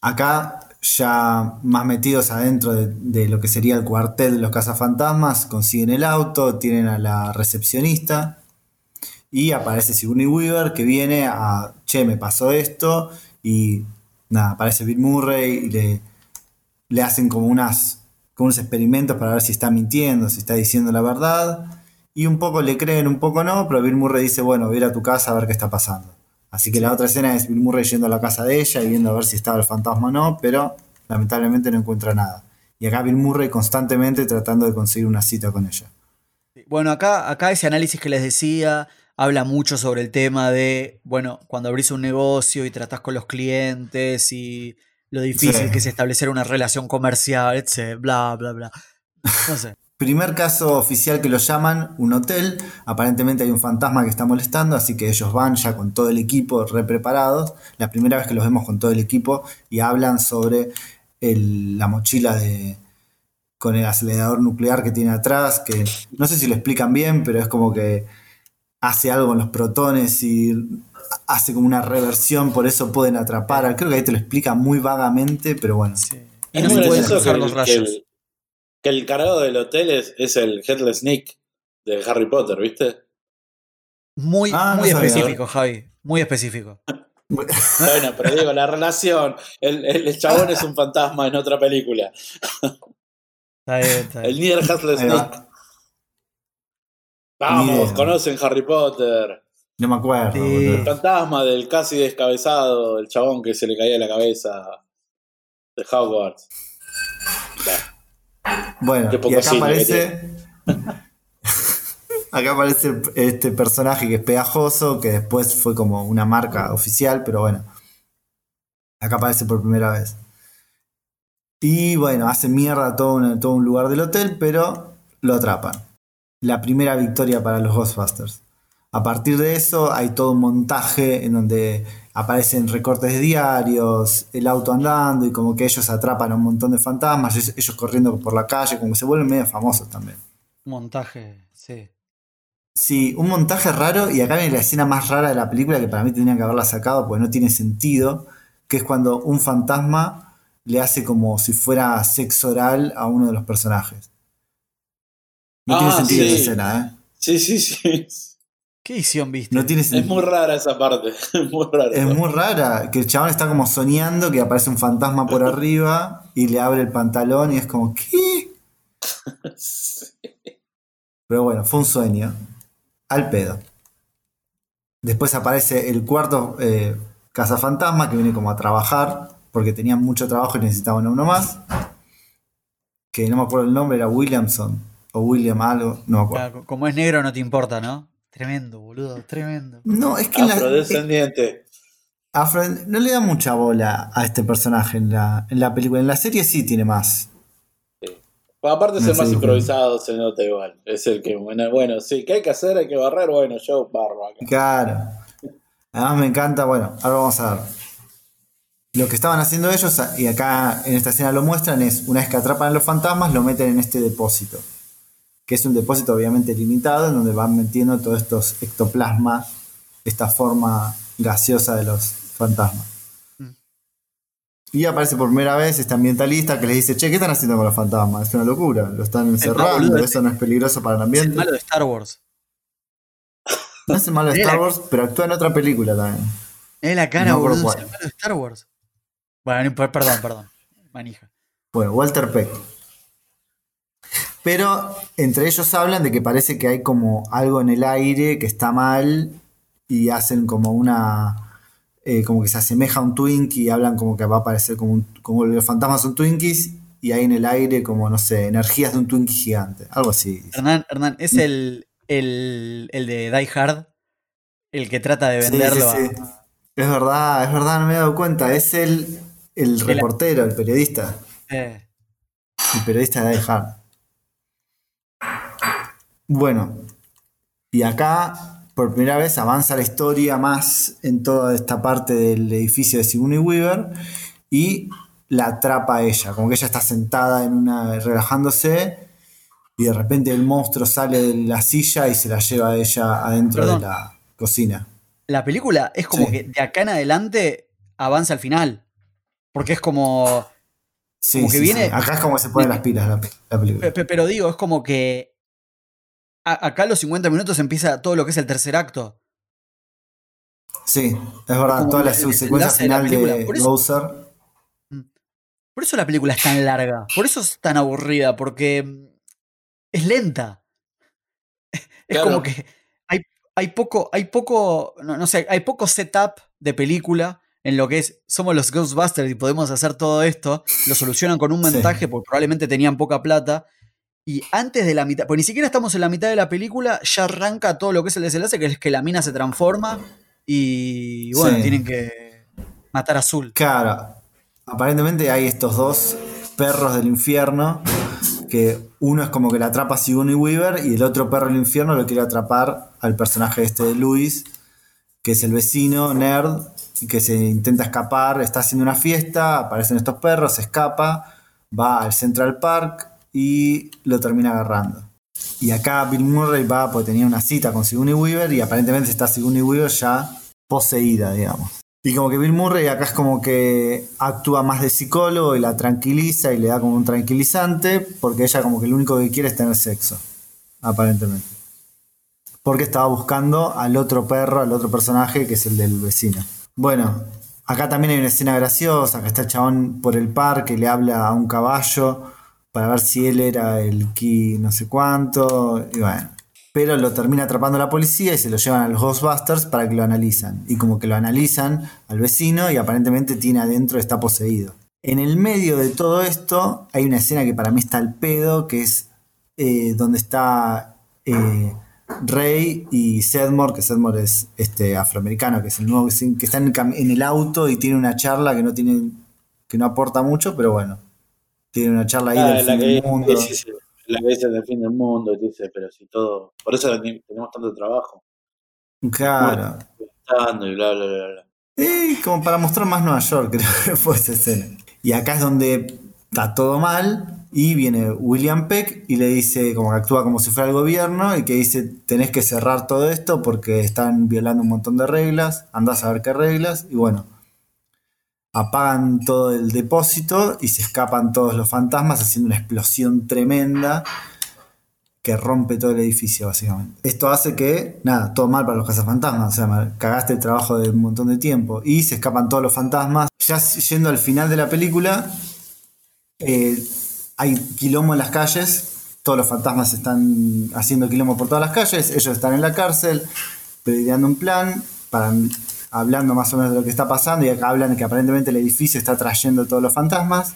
Acá, ya más metidos adentro de, de lo que sería el cuartel de los cazafantasmas, consiguen el auto, tienen a la recepcionista y aparece Sigourney Weaver que viene a, che, me pasó esto y nada, aparece Bill Murray y le, le hacen como unas como unos experimentos para ver si está mintiendo, si está diciendo la verdad y un poco le creen, un poco no, pero Bill Murray dice, bueno, voy a ir a tu casa a ver qué está pasando. Así que la otra escena es Bill Murray yendo a la casa de ella y viendo a ver si estaba el fantasma o no, pero lamentablemente no encuentra nada. Y acá Bill Murray constantemente tratando de conseguir una cita con ella. Bueno, acá, acá ese análisis que les decía habla mucho sobre el tema de, bueno, cuando abrís un negocio y tratás con los clientes y lo difícil Sí. que es establecer una relación comercial, etc. Bla, bla, bla. No sé. Primer caso oficial que lo llaman, un hotel. Aparentemente hay un fantasma que está molestando, así que ellos van ya con todo el equipo re preparados. La primera vez que los vemos con todo el equipo y hablan sobre el- la mochila de con el acelerador nuclear que tiene atrás, que no sé si lo explican bien, pero es como que hace algo con los protones y hace como una reversión, por eso pueden atrapar. Creo que ahí te lo explica muy vagamente, pero bueno. Sí. Y Es no se pueden los el- rayos. que el, que el cargado del hotel es, es el Headless Nick de Harry Potter, ¿viste? Muy, Ah, no muy sabía. específico, Javi. Muy específico. Bueno, pero digo, la relación, el, el chabón es un fantasma en otra película. Está bien, está bien. El Nier va. Snake. Vamos, conocen Harry Potter. No me acuerdo. Sí. El fantasma del casi descabezado, el chabón que se le caía la cabeza de Hogwarts. Bueno, y acá aparece. acá aparece este personaje que es pegajoso, que después fue como una marca oficial, pero bueno. Acá aparece por primera vez. Y bueno, hace mierda todo un, todo un lugar del hotel, pero lo atrapan. La primera victoria para los Ghostbusters. A partir de eso hay todo un montaje en donde aparecen recortes de diarios, el auto andando y como que ellos atrapan a un montón de fantasmas, ellos, ellos corriendo por la calle, como que se vuelven medio famosos también. Montaje, sí. Sí, un montaje raro y acá viene la escena más rara de la película que para mí tendrían que haberla sacado porque no tiene sentido, que es cuando un fantasma le hace como si fuera sexo oral a uno de los personajes. No Ah, tiene sentido sí. esa escena, ¿eh? Sí, sí, sí. ¿Qué edición viste? No tiene Es sentido. muy rara esa parte. Es muy rara. Es muy rara, que el chabón está como soñando que aparece un fantasma por arriba y le abre el pantalón y es como, ¿qué? Pero bueno, fue un sueño. Al pedo. Después aparece el cuarto eh, cazafantasma que viene como a trabajar porque tenían mucho trabajo y necesitaban a uno más. Que no me acuerdo el nombre, era Williamson o William algo, no me acuerdo. Claro, como es negro no te importa, ¿no? Tremendo, boludo, tremendo. No, es que en la- Afrodescendiente. Afro no le da mucha bola a este personaje en la, en la película. En la serie sí tiene más. Bueno, aparte es el más improvisado, se nota igual. Es el que, bueno, bueno, sí, ¿qué hay que hacer? Hay que barrer, bueno, yo barro acá. Claro. Además me encanta, bueno, ahora vamos a ver. Lo que estaban haciendo ellos, y acá en esta escena lo muestran, es una vez que atrapan a los fantasmas, lo meten en este depósito. Que es un depósito obviamente limitado, en donde van metiendo todos estos ectoplasmas, esta forma gaseosa de los fantasmas. Mm. Y aparece por primera vez este ambientalista que les dice, che, ¿qué están haciendo con los fantasmas? Es una locura, lo están encerrando, eso no es peligroso para el Es el ambiente. malo de Star Wars. No es el malo de. Star Wars, pero actúa en otra película también. Es la cara, No boludo, es el malo de Star Wars. Bueno, no, per- perdón, perdón. Manija. Bueno, Walter Peck. Pero entre ellos hablan de que parece que hay como algo en el aire que está mal y hacen como una. eh, como que se asemeja a un Twinkie y hablan como que va a aparecer como, un, como los fantasmas son Twinkies y hay en el aire como, no sé, energías de un Twinkie gigante. Algo así. Hernán, Hernán, es el, el, el de Die Hard, el que trata de Sí, venderlo sí, a- sí. Es verdad, es verdad, no me he dado cuenta. Es el, el reportero, el periodista. Eh, El periodista de Die Hard. Bueno, y acá por primera vez avanza la historia más en toda esta parte del edificio de Sigourney Weaver y la atrapa a ella, como que ella está sentada en una relajándose y de repente el monstruo sale de la silla y se la lleva a ella adentro Perdón. de la cocina. la película es como Sí. que de acá en adelante avanza al final. Porque es como. Sí, Como que sí, viene- sí. Acá es como se ponen las pilas la, la película. pe- pe- Pero digo, es como que. A- acá a los 50 minutos empieza todo lo que es el tercer acto. Sí, es verdad, como toda la enlace de la final de Por eso- Bowser. Por eso la película es tan larga. Por eso es tan aburrida. Porque mm, es lenta. Es Claro. como que hay, hay poco, hay poco, no, no sé, hay poco setup de película en lo que es, somos los Ghostbusters y podemos hacer todo esto. Lo solucionan con un Sí. montaje porque probablemente tenían poca plata. Y antes de la mitad, pues ni siquiera estamos en la mitad de la película, ya arranca todo lo que es el desenlace, que es que la mina se transforma y bueno, Sí. tienen que matar a Azul. Claro, aparentemente hay estos dos perros del infierno, que uno es como que la atrapa a Sigourney Weaver y el otro perro del infierno lo quiere atrapar al personaje este de Luis, que es el vecino nerd, que se intenta escapar, está haciendo una fiesta, aparecen estos perros, se escapa, va al Central Park y lo termina agarrando. Y acá Bill Murray va porque tenía una cita con Sigourney Weaver y aparentemente está Sigourney Weaver ya poseída, digamos. Y como que Bill Murray acá es como que actúa más de psicólogo y la tranquiliza y le da como un tranquilizante, porque ella como que lo único que quiere es tener sexo, aparentemente. Porque estaba buscando al otro perro, al otro personaje que es el del vecino. Bueno, acá también hay una escena graciosa, que está el chabón por el parque, le habla a un caballo para ver si él era el key no sé cuánto, y bueno. Pero lo termina atrapando la policía y se lo llevan a los Ghostbusters para que lo analizan. Y como que lo analizan al vecino y aparentemente tiene adentro, está poseído. En el medio de todo esto hay una escena que para mí está al pedo, que es eh, donde está eh, Rey y Sedmore, que Sedmore es este afroamericano, que es el nuevo que está en el auto y tiene una charla que no tiene que no aporta mucho, pero bueno, tiene una charla ahí Ah, del fin que, del mundo. sí, sí, la que dice del fin del mundo, y dice, pero si todo. Por eso tenemos tanto trabajo. Claro. Y bla, bla, bla, bla. Y como para mostrar más Nueva York, creo que fue esa escena. Y acá es donde está todo mal y viene William Peck y le dice, como que actúa como si fuera el gobierno y que dice, tenés que cerrar todo esto porque están violando un montón de reglas, andás a ver qué reglas y bueno, apagan todo el depósito y se escapan todos los fantasmas haciendo una explosión tremenda que rompe todo el edificio, básicamente. Esto hace que, nada, todo mal para los cazafantasmas, o sea, cagaste el trabajo de un montón de tiempo. Y se escapan todos los fantasmas. Ya yendo al final de la película, eh, hay quilombo en las calles, todos los fantasmas están haciendo quilombo por todas las calles, ellos están en la cárcel, ideando un plan, para, hablando más o menos de lo que está pasando, y acá hablan de que aparentemente el edificio está trayendo todos los fantasmas.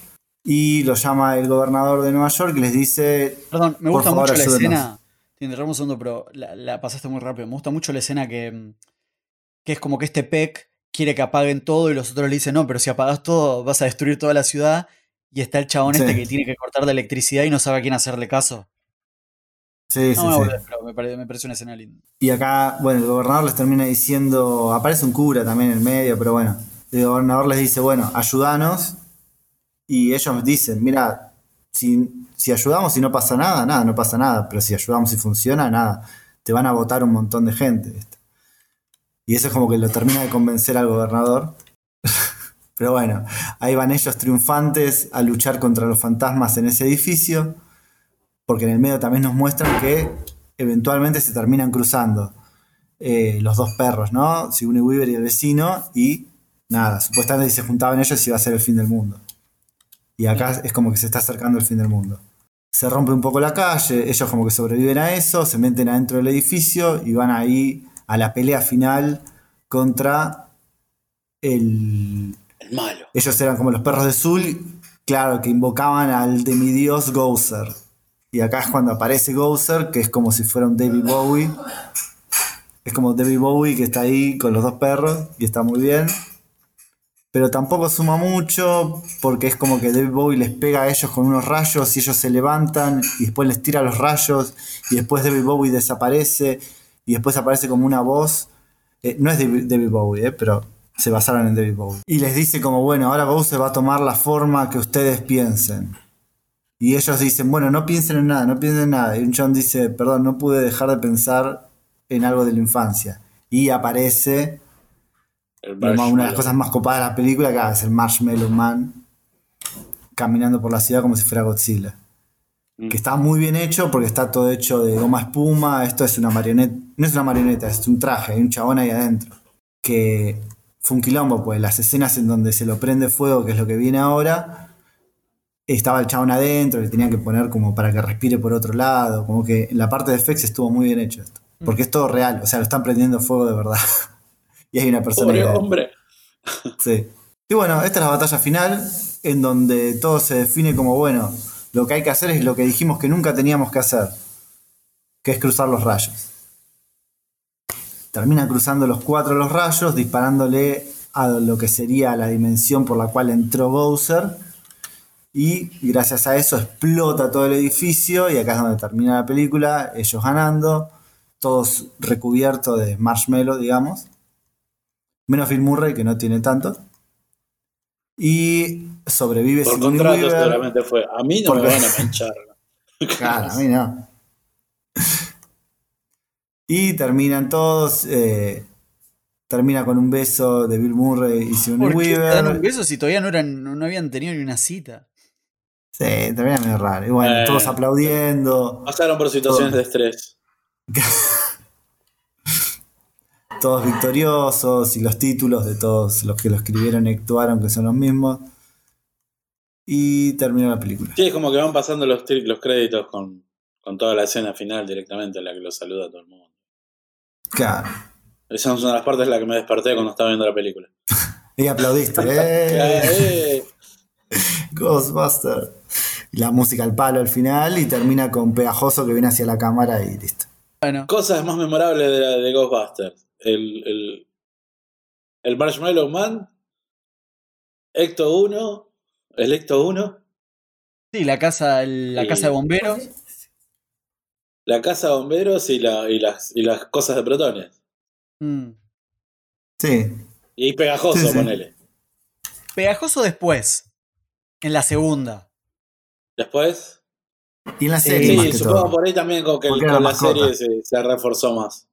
Y lo llama el gobernador de Nueva York y les dice, Perdón, me gusta favor, mucho la escena. Te interrumpo un segundo, pero la, la pasaste muy rápido. Me gusta mucho la escena que, que es como que este Peck quiere que apaguen todo y los otros le dicen, no, pero si apagas todo vas a destruir toda la ciudad. Y está el chabón Sí. este que tiene que cortar la electricidad y no sabe a quién hacerle caso. Sí, sí, No me sí. pero me, pare- me parece una escena linda. Y acá, bueno, el gobernador les termina diciendo, aparece un cura también en el medio, pero bueno, el gobernador les dice, bueno, ayúdanos. Y ellos dicen, mira, si, si ayudamos y no pasa nada, nada, no pasa nada, pero si ayudamos y funciona, nada, te van a votar un montón de gente. Y eso es como que lo termina de convencer al gobernador. pero bueno, ahí van ellos triunfantes a luchar contra los fantasmas en ese edificio, porque en el medio también nos muestran que eventualmente se terminan cruzando eh, los dos perros, ¿no? Sigourney Weaver y el vecino, y nada, supuestamente se juntaban ellos iba a ser el fin del mundo. Y acá es como que se está acercando el fin del mundo. Se rompe un poco la calle, ellos como que sobreviven a eso, se meten adentro del edificio y van ahí a la pelea final contra el... El malo. Ellos eran como los perros de Zul, claro, que invocaban al demidios Gozer. Y acá es cuando aparece Gozer, que es como si fuera un David Bowie. Es como David Bowie que está ahí con los dos perros y está muy bien. Pero tampoco suma mucho porque es como que David Bowie les pega a ellos con unos rayos y ellos se levantan y después les tira los rayos y después David Bowie desaparece y después aparece como una voz. Eh, no es David, Bowie, eh, pero se basaron en David Bowie. Y les dice como, bueno, ahora Bowser va a tomar la forma que ustedes piensen. Y ellos dicen, bueno, no piensen en nada, no piensen en nada. Y un John dice, perdón, no pude dejar de pensar en algo de la infancia. Y aparece El una de las cosas más copadas de la película, que es el Marshmallow Man caminando por la ciudad como si fuera Godzilla. Mm. Que está muy bien hecho porque está todo hecho de goma espuma. Esto es una marioneta, no es una marioneta, es un traje, hay un chabón ahí adentro. Que fue un quilombo, pues las escenas en donde se lo prende fuego, que es lo que viene ahora, estaba el chabón adentro, le tenían que poner como para que respire por otro lado. Como que en la parte de effects estuvo muy bien hecho esto. Porque es todo real, o sea, lo están prendiendo fuego de verdad. y hay una persona Pobre hombre. Sí. Y bueno, esta es la batalla final, en donde todo se define como, bueno, lo que hay que hacer es lo que dijimos que nunca teníamos que hacer, que es cruzar los rayos. Termina cruzando los cuatro los rayos, disparándole a lo que sería la dimensión por la cual entró Bowser. Y gracias a eso explota todo el edificio y acá es donde termina la película, ellos ganando, todos recubiertos de marshmallow, digamos. Menos Phil Murray, que no tiene tanto. Y sobrevive Por Sigourney contrato Weaver. seguramente fue. A mí no Porque- me van a manchar. Claro, a mí no. Y terminan todos. eh, termina con un beso de Bill Murray y Sigourney ¿Por qué te dan un Weaver. beso si todavía no, eran, no, no habían tenido ni una cita? Sí, termina medio raro. Y bueno, Eh. todos aplaudiendo. Pasaron por situaciones de estrés. todos victoriosos y los títulos de todos los que lo escribieron y actuaron que son los mismos. Y terminó la película. Sí, es como que van pasando los, los créditos con, con toda la escena final directamente en la que lo saluda a todo el mundo. Claro. Esa es una de las partes en la que me desperté cuando estaba viendo la película. Y aplaudiste. ¡Eh! Ghostbuster. Y la música al palo al final y termina con pegajoso que viene hacia la cámara y listo. Bueno, Cosas más memorables de, la- de Ghostbusters. El, el, el Marshmallow Man, Ecto 1, el Ecto 1, sí, la casa, la casa de bomberos. la casa de bomberos y, la, y, las, y las cosas de protones. Mm. Sí. Y pegajoso, Sí, sí. ponele. Pegajoso después, en la segunda. Después, Y en la serie, sí, más que supongo todo. por ahí también con que Porque con la mascota. serie se, se reforzó más.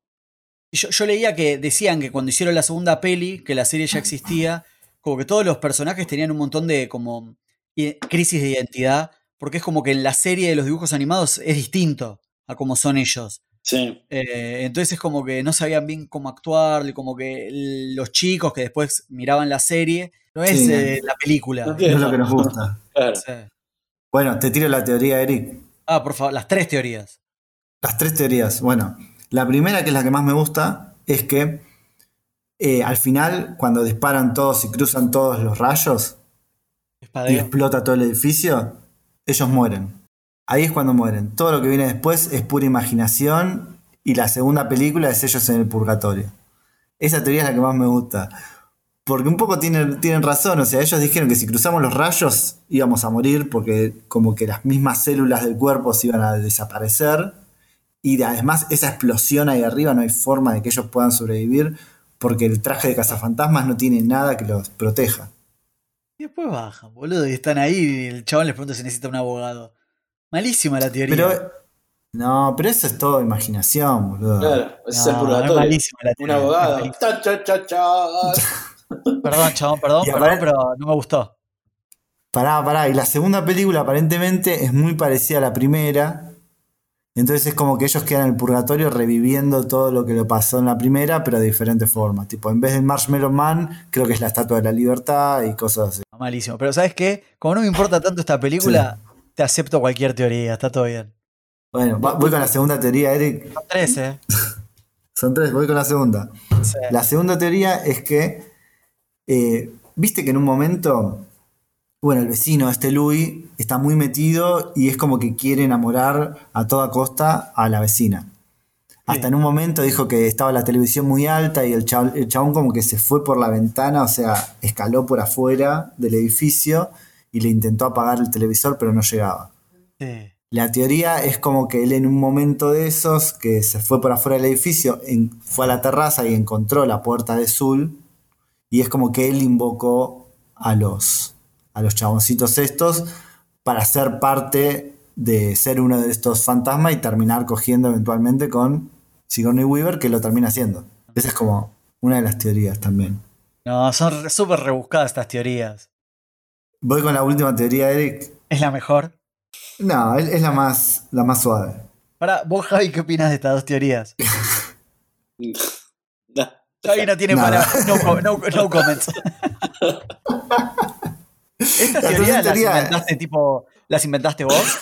Y Yo, yo leía que decían que cuando hicieron la segunda peli, que la serie ya existía, como que todos los personajes tenían un montón de como i- crisis de identidad, porque es como que en la serie de los dibujos animados es distinto a como son ellos. Sí, Eh, entonces es como que no sabían bien cómo actuar, como que los chicos que después miraban la serie, no es Sí, eh, la película. No No es lo que nos gusta. claro. Sí. Bueno, te tiro la teoría, Eric. Ah, por favor, las tres teorías. Las tres teorías. Bueno, la primera, que es la que más me gusta, es que eh, al final, cuando disparan todos y cruzan todos los rayos y explota todo el edificio, ellos mueren. Ahí es cuando mueren. Todo lo que viene después es pura imaginación y la segunda película es ellos en el purgatorio. Esa teoría es la que más me gusta. Porque un poco tienen, tienen razón, o sea, ellos dijeron que si cruzamos los rayos íbamos a morir porque como que las mismas células del cuerpo se iban a desaparecer y de- además esa explosión ahí arriba no hay forma de que ellos puedan sobrevivir porque el traje de cazafantasmas no tiene nada que los proteja. Y después bajan, boludo, y están ahí y el chabón les pregunta si necesita un abogado. Malísima la teoría. Pero no, pero eso es todo imaginación, boludo. Claro, ese es No, el es purgatorio. malísima la Un teoría. abogado. Malísima. Ta, cha, cha, cha. Perdón, chabón, perdón, perdón, aparte- pero no me gustó. Pará, pará. Y la segunda película aparentemente es muy parecida a la primera. Entonces es como que ellos quedan en el purgatorio reviviendo todo lo que le pasó en la primera, pero de diferente forma. Tipo, en vez del Marshmallow Man, creo que es la Estatua de la Libertad y cosas así. Malísimo. Pero ¿sabes qué? Como no me importa tanto esta película, te acepto cualquier teoría, está todo bien. Bueno, voy con la segunda teoría, Eric. Son tres, ¿eh? Son tres, voy con la segunda. Sí. La segunda teoría es que, eh, viste que en un momento, bueno, el vecino, este Louis, está muy metido y es como que quiere enamorar a toda costa a la vecina. Hasta Sí. en un momento dijo que estaba la televisión muy alta y el chabón, el chabón como que se fue por la ventana, o sea, escaló por afuera del edificio y le intentó apagar el televisor, pero no llegaba. Sí. La teoría es como que él en un momento de esos, que se fue por afuera del edificio, en- fue a la terraza y encontró la puerta de Zul, y es como que él invocó a los, a los chaboncitos estos para ser parte de ser uno de estos fantasmas y terminar cogiendo eventualmente con Sigourney Weaver, que lo termina haciendo. Esa es como una de las teorías también. No, son súper rebuscadas estas teorías. Voy con la última teoría, Eric. ¿Es la mejor? No, es es la más, la más suave. Para, vos, Javi, ¿qué opinas de estas dos teorías? No. Javi no tiene para. No, no, no comments. ¿Estas La teorías las teoría- inventaste tipo. ¿Las inventaste vos?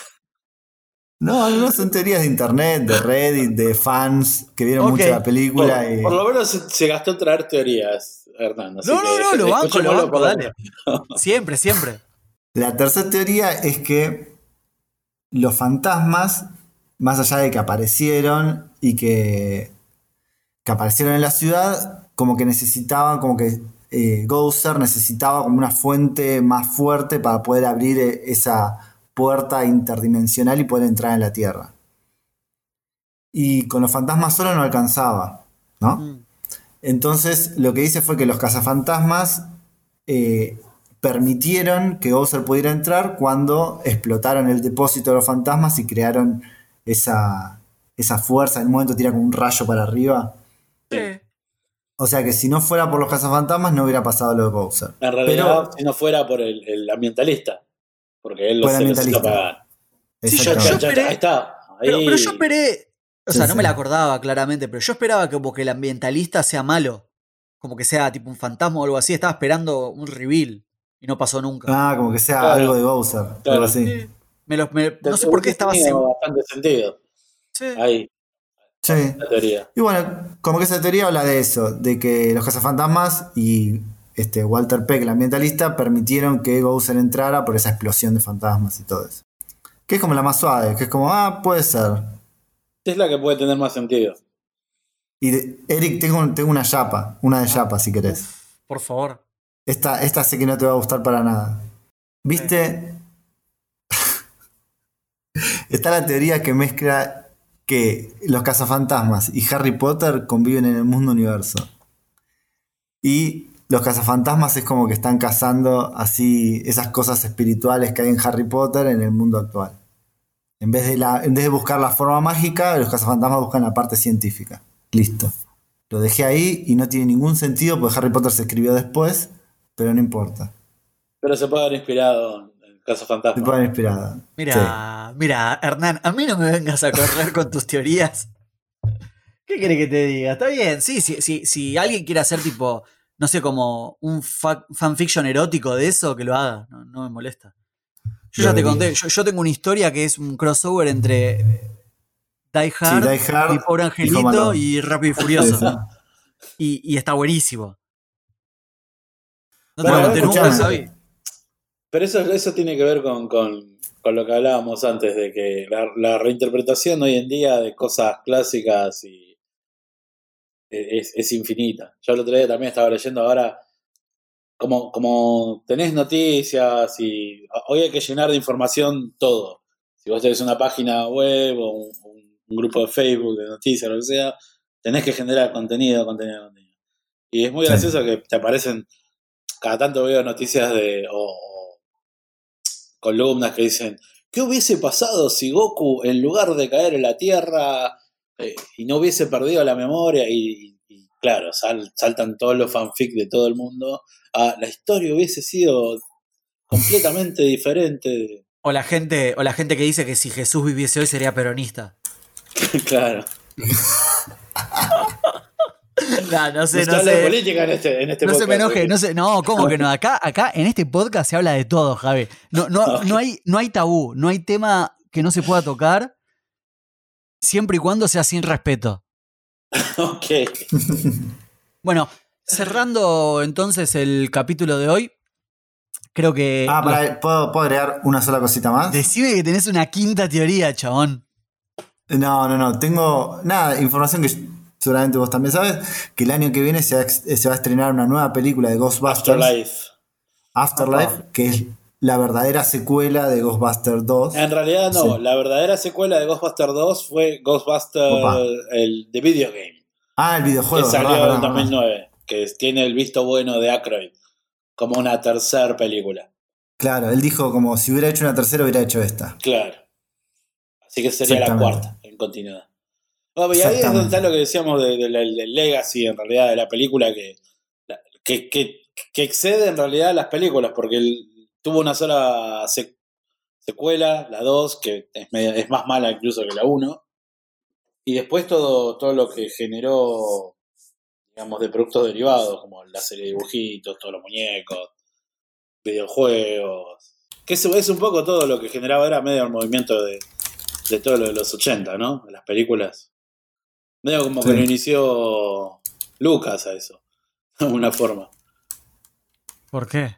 No, no, son teorías de internet, de Reddit, de fans que vieron mucho la Por, película y... por lo menos se, se gastó en traer teorías, Hernán. así No, no, no, lo banco, lo banco, por dale. Siempre, siempre. La tercera teoría es que los fantasmas, más allá de que aparecieron y que, que aparecieron en la ciudad, como que necesitaban, como que eh, Gozer necesitaba como una fuente más fuerte para poder abrir eh, esa puerta interdimensional y poder entrar en la Tierra. Y con los fantasmas solo no alcanzaba, ¿no? Mm. Entonces, lo que hice fue que los cazafantasmas eh, permitieron que Bowser pudiera entrar cuando explotaron el depósito de los fantasmas y crearon esa, esa fuerza. En un momento tira como un rayo para arriba. O sea que si no fuera por los cazafantasmas, no hubiera pasado lo de Bowser. En realidad, Pero- si no fuera por el, el ambientalista. Porque él lo necesita ambientalista. pagar. Sí, yo- esperé- ahí está. Ahí. Pero, pero yo esperé. O Sí, sea, no sí. me la acordaba claramente, pero yo esperaba que como que el ambientalista sea malo. Como que sea tipo un fantasma o algo así. Estaba esperando un reveal. y no pasó nunca. Ah, como que sea Claro. algo de Bowser, Claro. algo así. Sí. Me los- me- no sé por qué estaba seguro. bastante sentido. Sí. Ahí, Sí. la teoría. Y bueno, como que esa teoría habla de eso, de que los cazafantasmas y este Walter Peck, el ambientalista, permitieron que Bowser entrara por esa explosión de fantasmas y todo eso. Que es como la más suave, que es como, ah, puede ser. Es la que puede tener más sentido. Y de- Eric, tengo, tengo una yapa, una de yapa si querés. Por favor. Esta, esta sé que no te va a gustar para nada. ¿Viste? Está la teoría que mezcla que los cazafantasmas y Harry Potter conviven en el mundo universo. Y los cazafantasmas es como que están cazando así esas cosas espirituales que hay en Harry Potter en el mundo actual. En vez de, la, en vez de buscar la forma mágica, los cazafantasmas buscan la parte científica. Listo. Lo dejé ahí y no tiene ningún sentido porque Harry Potter se escribió después, pero no importa. Pero se puede haber inspirado Te fantasma. inspirada. Mira, mira, Hernán, a mí no me vengas a correr con tus teorías. ¿Qué querés que te diga? Está bien, sí, sí, sí, si alguien quiere hacer tipo, no sé, como un fa- fanfiction erótico de eso, que lo haga, no, no me molesta. Yo ya te conté, yo, yo tengo una historia que es un crossover entre Die Sí, Hard, Die Hard y Pobre Angelito y Rápido y Furioso. Y, y está buenísimo. No te Bueno, lo conté nunca. Xavi. Pero eso, eso tiene que ver con, con- con lo que hablábamos antes, de que la, la reinterpretación hoy en día de cosas clásicas y es, es infinita. Yo el otro día también estaba leyendo ahora, como, como tenés noticias y hoy hay que llenar de información todo. Si vos tenés una página web o un, grupo de Facebook de noticias, lo que sea, tenés que generar contenido, contenido, contenido. Y es muy Sí. gracioso que te aparecen, cada tanto veo noticias de, columnas que dicen, ¿qué hubiese pasado si Goku, en lugar de caer en la Tierra eh, y no hubiese perdido la memoria? Y, y claro, sal- saltan todos los fanfics de todo el mundo. Ah, la historia hubiese sido completamente diferente. O la gente, o la gente que dice que si Jesús viviese hoy sería peronista. claro. Nah, no sé, No se no habla de sé. política en este, en este No se me podcast, enoje, no sé, no, ¿cómo que no? Acá, acá en este podcast se habla de todo, Javi. No, no, no, hay, no hay tabú, no hay tema que no se pueda tocar, siempre y cuando sea sin respeto. Ok. Bueno, cerrando entonces el capítulo de hoy, creo que. Ah, pará, ¿puedo, puedo agregar una sola cosita más? Decime que tenés una quinta teoría, chabón. No, no, no. Tengo nada, información que seguramente vos también sabes, que el año que viene se va, a ex- se va a estrenar una nueva película de Ghostbusters, Afterlife. Afterlife, que es la verdadera secuela de Ghostbusters 2. En realidad no, Sí. la verdadera secuela de Ghostbusters 2 fue Ghostbusters el de video game, Ah, el que videojuego. salió verdad, en verdad, verdad. 2009, que tiene el visto bueno de Aykroyd como una tercera película. Claro, él dijo como si hubiera hecho una tercera hubiera hecho esta. Claro. Así que sería la cuarta en continuidad. Y ahí es donde está lo que decíamos de- de la- del legacy, en realidad, de la película que, que, que- que excede en realidad las películas, porque él tuvo una sola sec- secuela, la 2, que es, media- es más mala incluso que la 1, y después todo, todo lo que generó, digamos, de productos derivados, como la serie de dibujitos, todos los muñecos, videojuegos, que eso es un poco todo lo que generaba, era medio el movimiento de, de todo lo de los 80, ¿no? De las películas. Medio como que lo inició Lucas a eso, de alguna forma. ¿Por qué?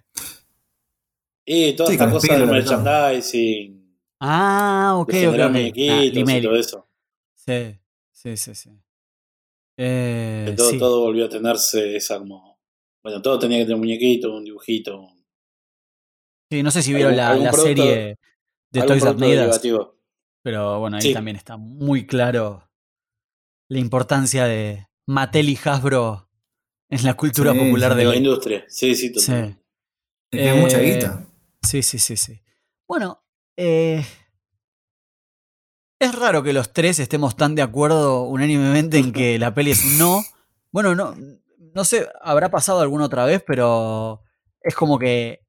Y toda Sí, esta cosa del merchandising, Ah, ok, de ok, generar ok. Ah, muñequitos y todo eso. Sí, sí, sí, sí. Eh, Que todo, sí. todo volvió a tenerse esa como. Bueno, todo tenía que tener un muñequito, un dibujito, un- Sí, no sé si vieron la, la producto- serie de Toys That pero bueno, ahí Sí. también está muy claro la importancia de Mattel y Hasbro en la cultura Sí, popular sí, de la hoy. industria, sí, sí, Sí, totalmente. Es mucha Eh, guita. sí, sí, sí, sí. Bueno, eh, es raro que los tres estemos tan de acuerdo unánimemente en que la peli es un no. Bueno, no, no sé, habrá pasado alguna otra vez, pero es como que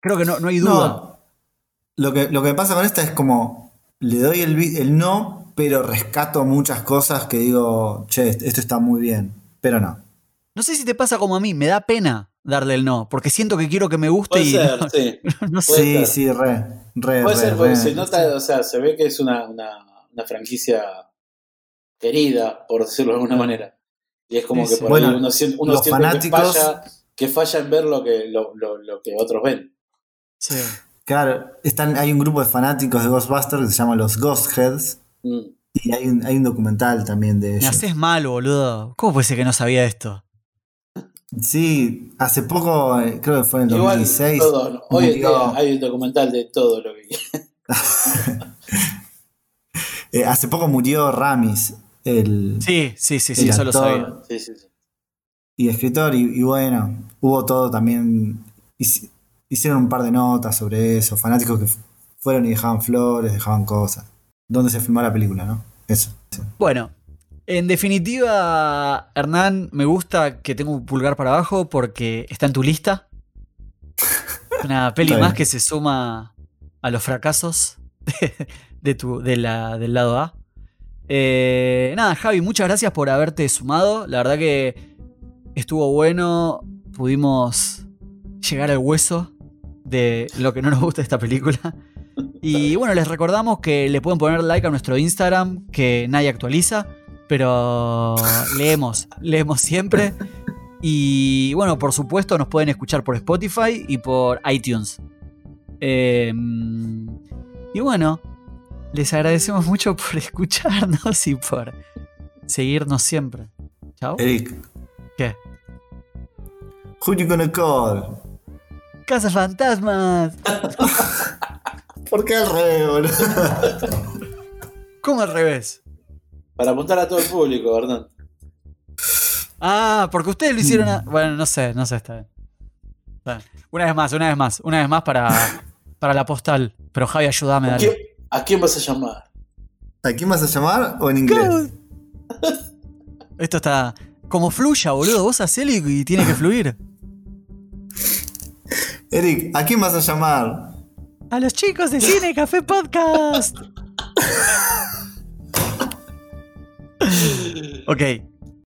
creo que no, no hay duda. No, lo que, lo que me pasa con esta es como le doy el, el no, pero rescato muchas cosas que digo, che, esto está muy bien, pero no. No sé si te pasa como a mí, me da pena darle el no, porque siento que quiero que me guste Puede y ser, no, sí. no sé. Puede Sí, sí, re, re, Puede re, ser, porque re. se nota, o sea, se ve que es una, una, una franquicia querida, por decirlo de alguna manera. Y es como Sí, que por Bueno, ahí uno, los siente fanáticos- que, falla, que falla en ver lo que, lo, lo, lo que otros ven. Sí. Claro, están, hay un grupo de fanáticos de Ghostbusters que se llama los Ghost Heads. Mm. Y hay un, hay un documental también de Me ellos. haces mal, boludo. ¿Cómo puede ser que no sabía esto? Sí, hace poco, eh, creo que fue en el Igual, 2016. todo, ¿no? hoy en murió- día hay un documental de todo lo que eh, hace poco murió Ramis, el Sí, sí, sí, sí, El eso lo sabía. Sí, sí, sí. y escritor, y, y bueno, hubo todo también. hic- Hicieron un par de notas sobre eso, fanáticos que fu- fueron y dejaban flores, dejaban cosas. ¿Dónde se filmó la película, no? Eso. sí. Bueno, en definitiva, Hernán, me gusta que tengo un pulgar para abajo porque está en tu lista. Una peli más que se suma a los fracasos de, de tu, de la, del lado A. Eh, nada, Javi, muchas gracias por haberte sumado. La verdad que estuvo bueno. Pudimos llegar al hueso de lo que no nos gusta de esta película. Y bueno, les recordamos que le pueden poner like a nuestro Instagram, que nadie actualiza, pero leemos, leemos siempre. Y bueno, por supuesto, nos pueden escuchar por Spotify y por iTunes. Eh, y bueno, les agradecemos mucho por escucharnos y por seguirnos siempre. Chao. Eric, ¿Qué? who you gonna call? Casa Fantasmas. ¿Por qué al revés, boludo? ¿Cómo al revés? Para apuntar a todo el público, ¿verdad? Ah, porque ustedes lo hicieron. a- Bueno, no sé, no sé, está bien. Está bien. Una vez más, una vez más, una vez más para, para la postal. Pero Javi, ayúdame, ¿A dale. quién, a quién vas a llamar? ¿A quién vas a llamar o en inglés? Esto está. Como fluya, boludo. Vos hacelo y, y tiene que fluir. Eric, ¿a quién vas a llamar? A los chicos de Cine Café Podcast. ok,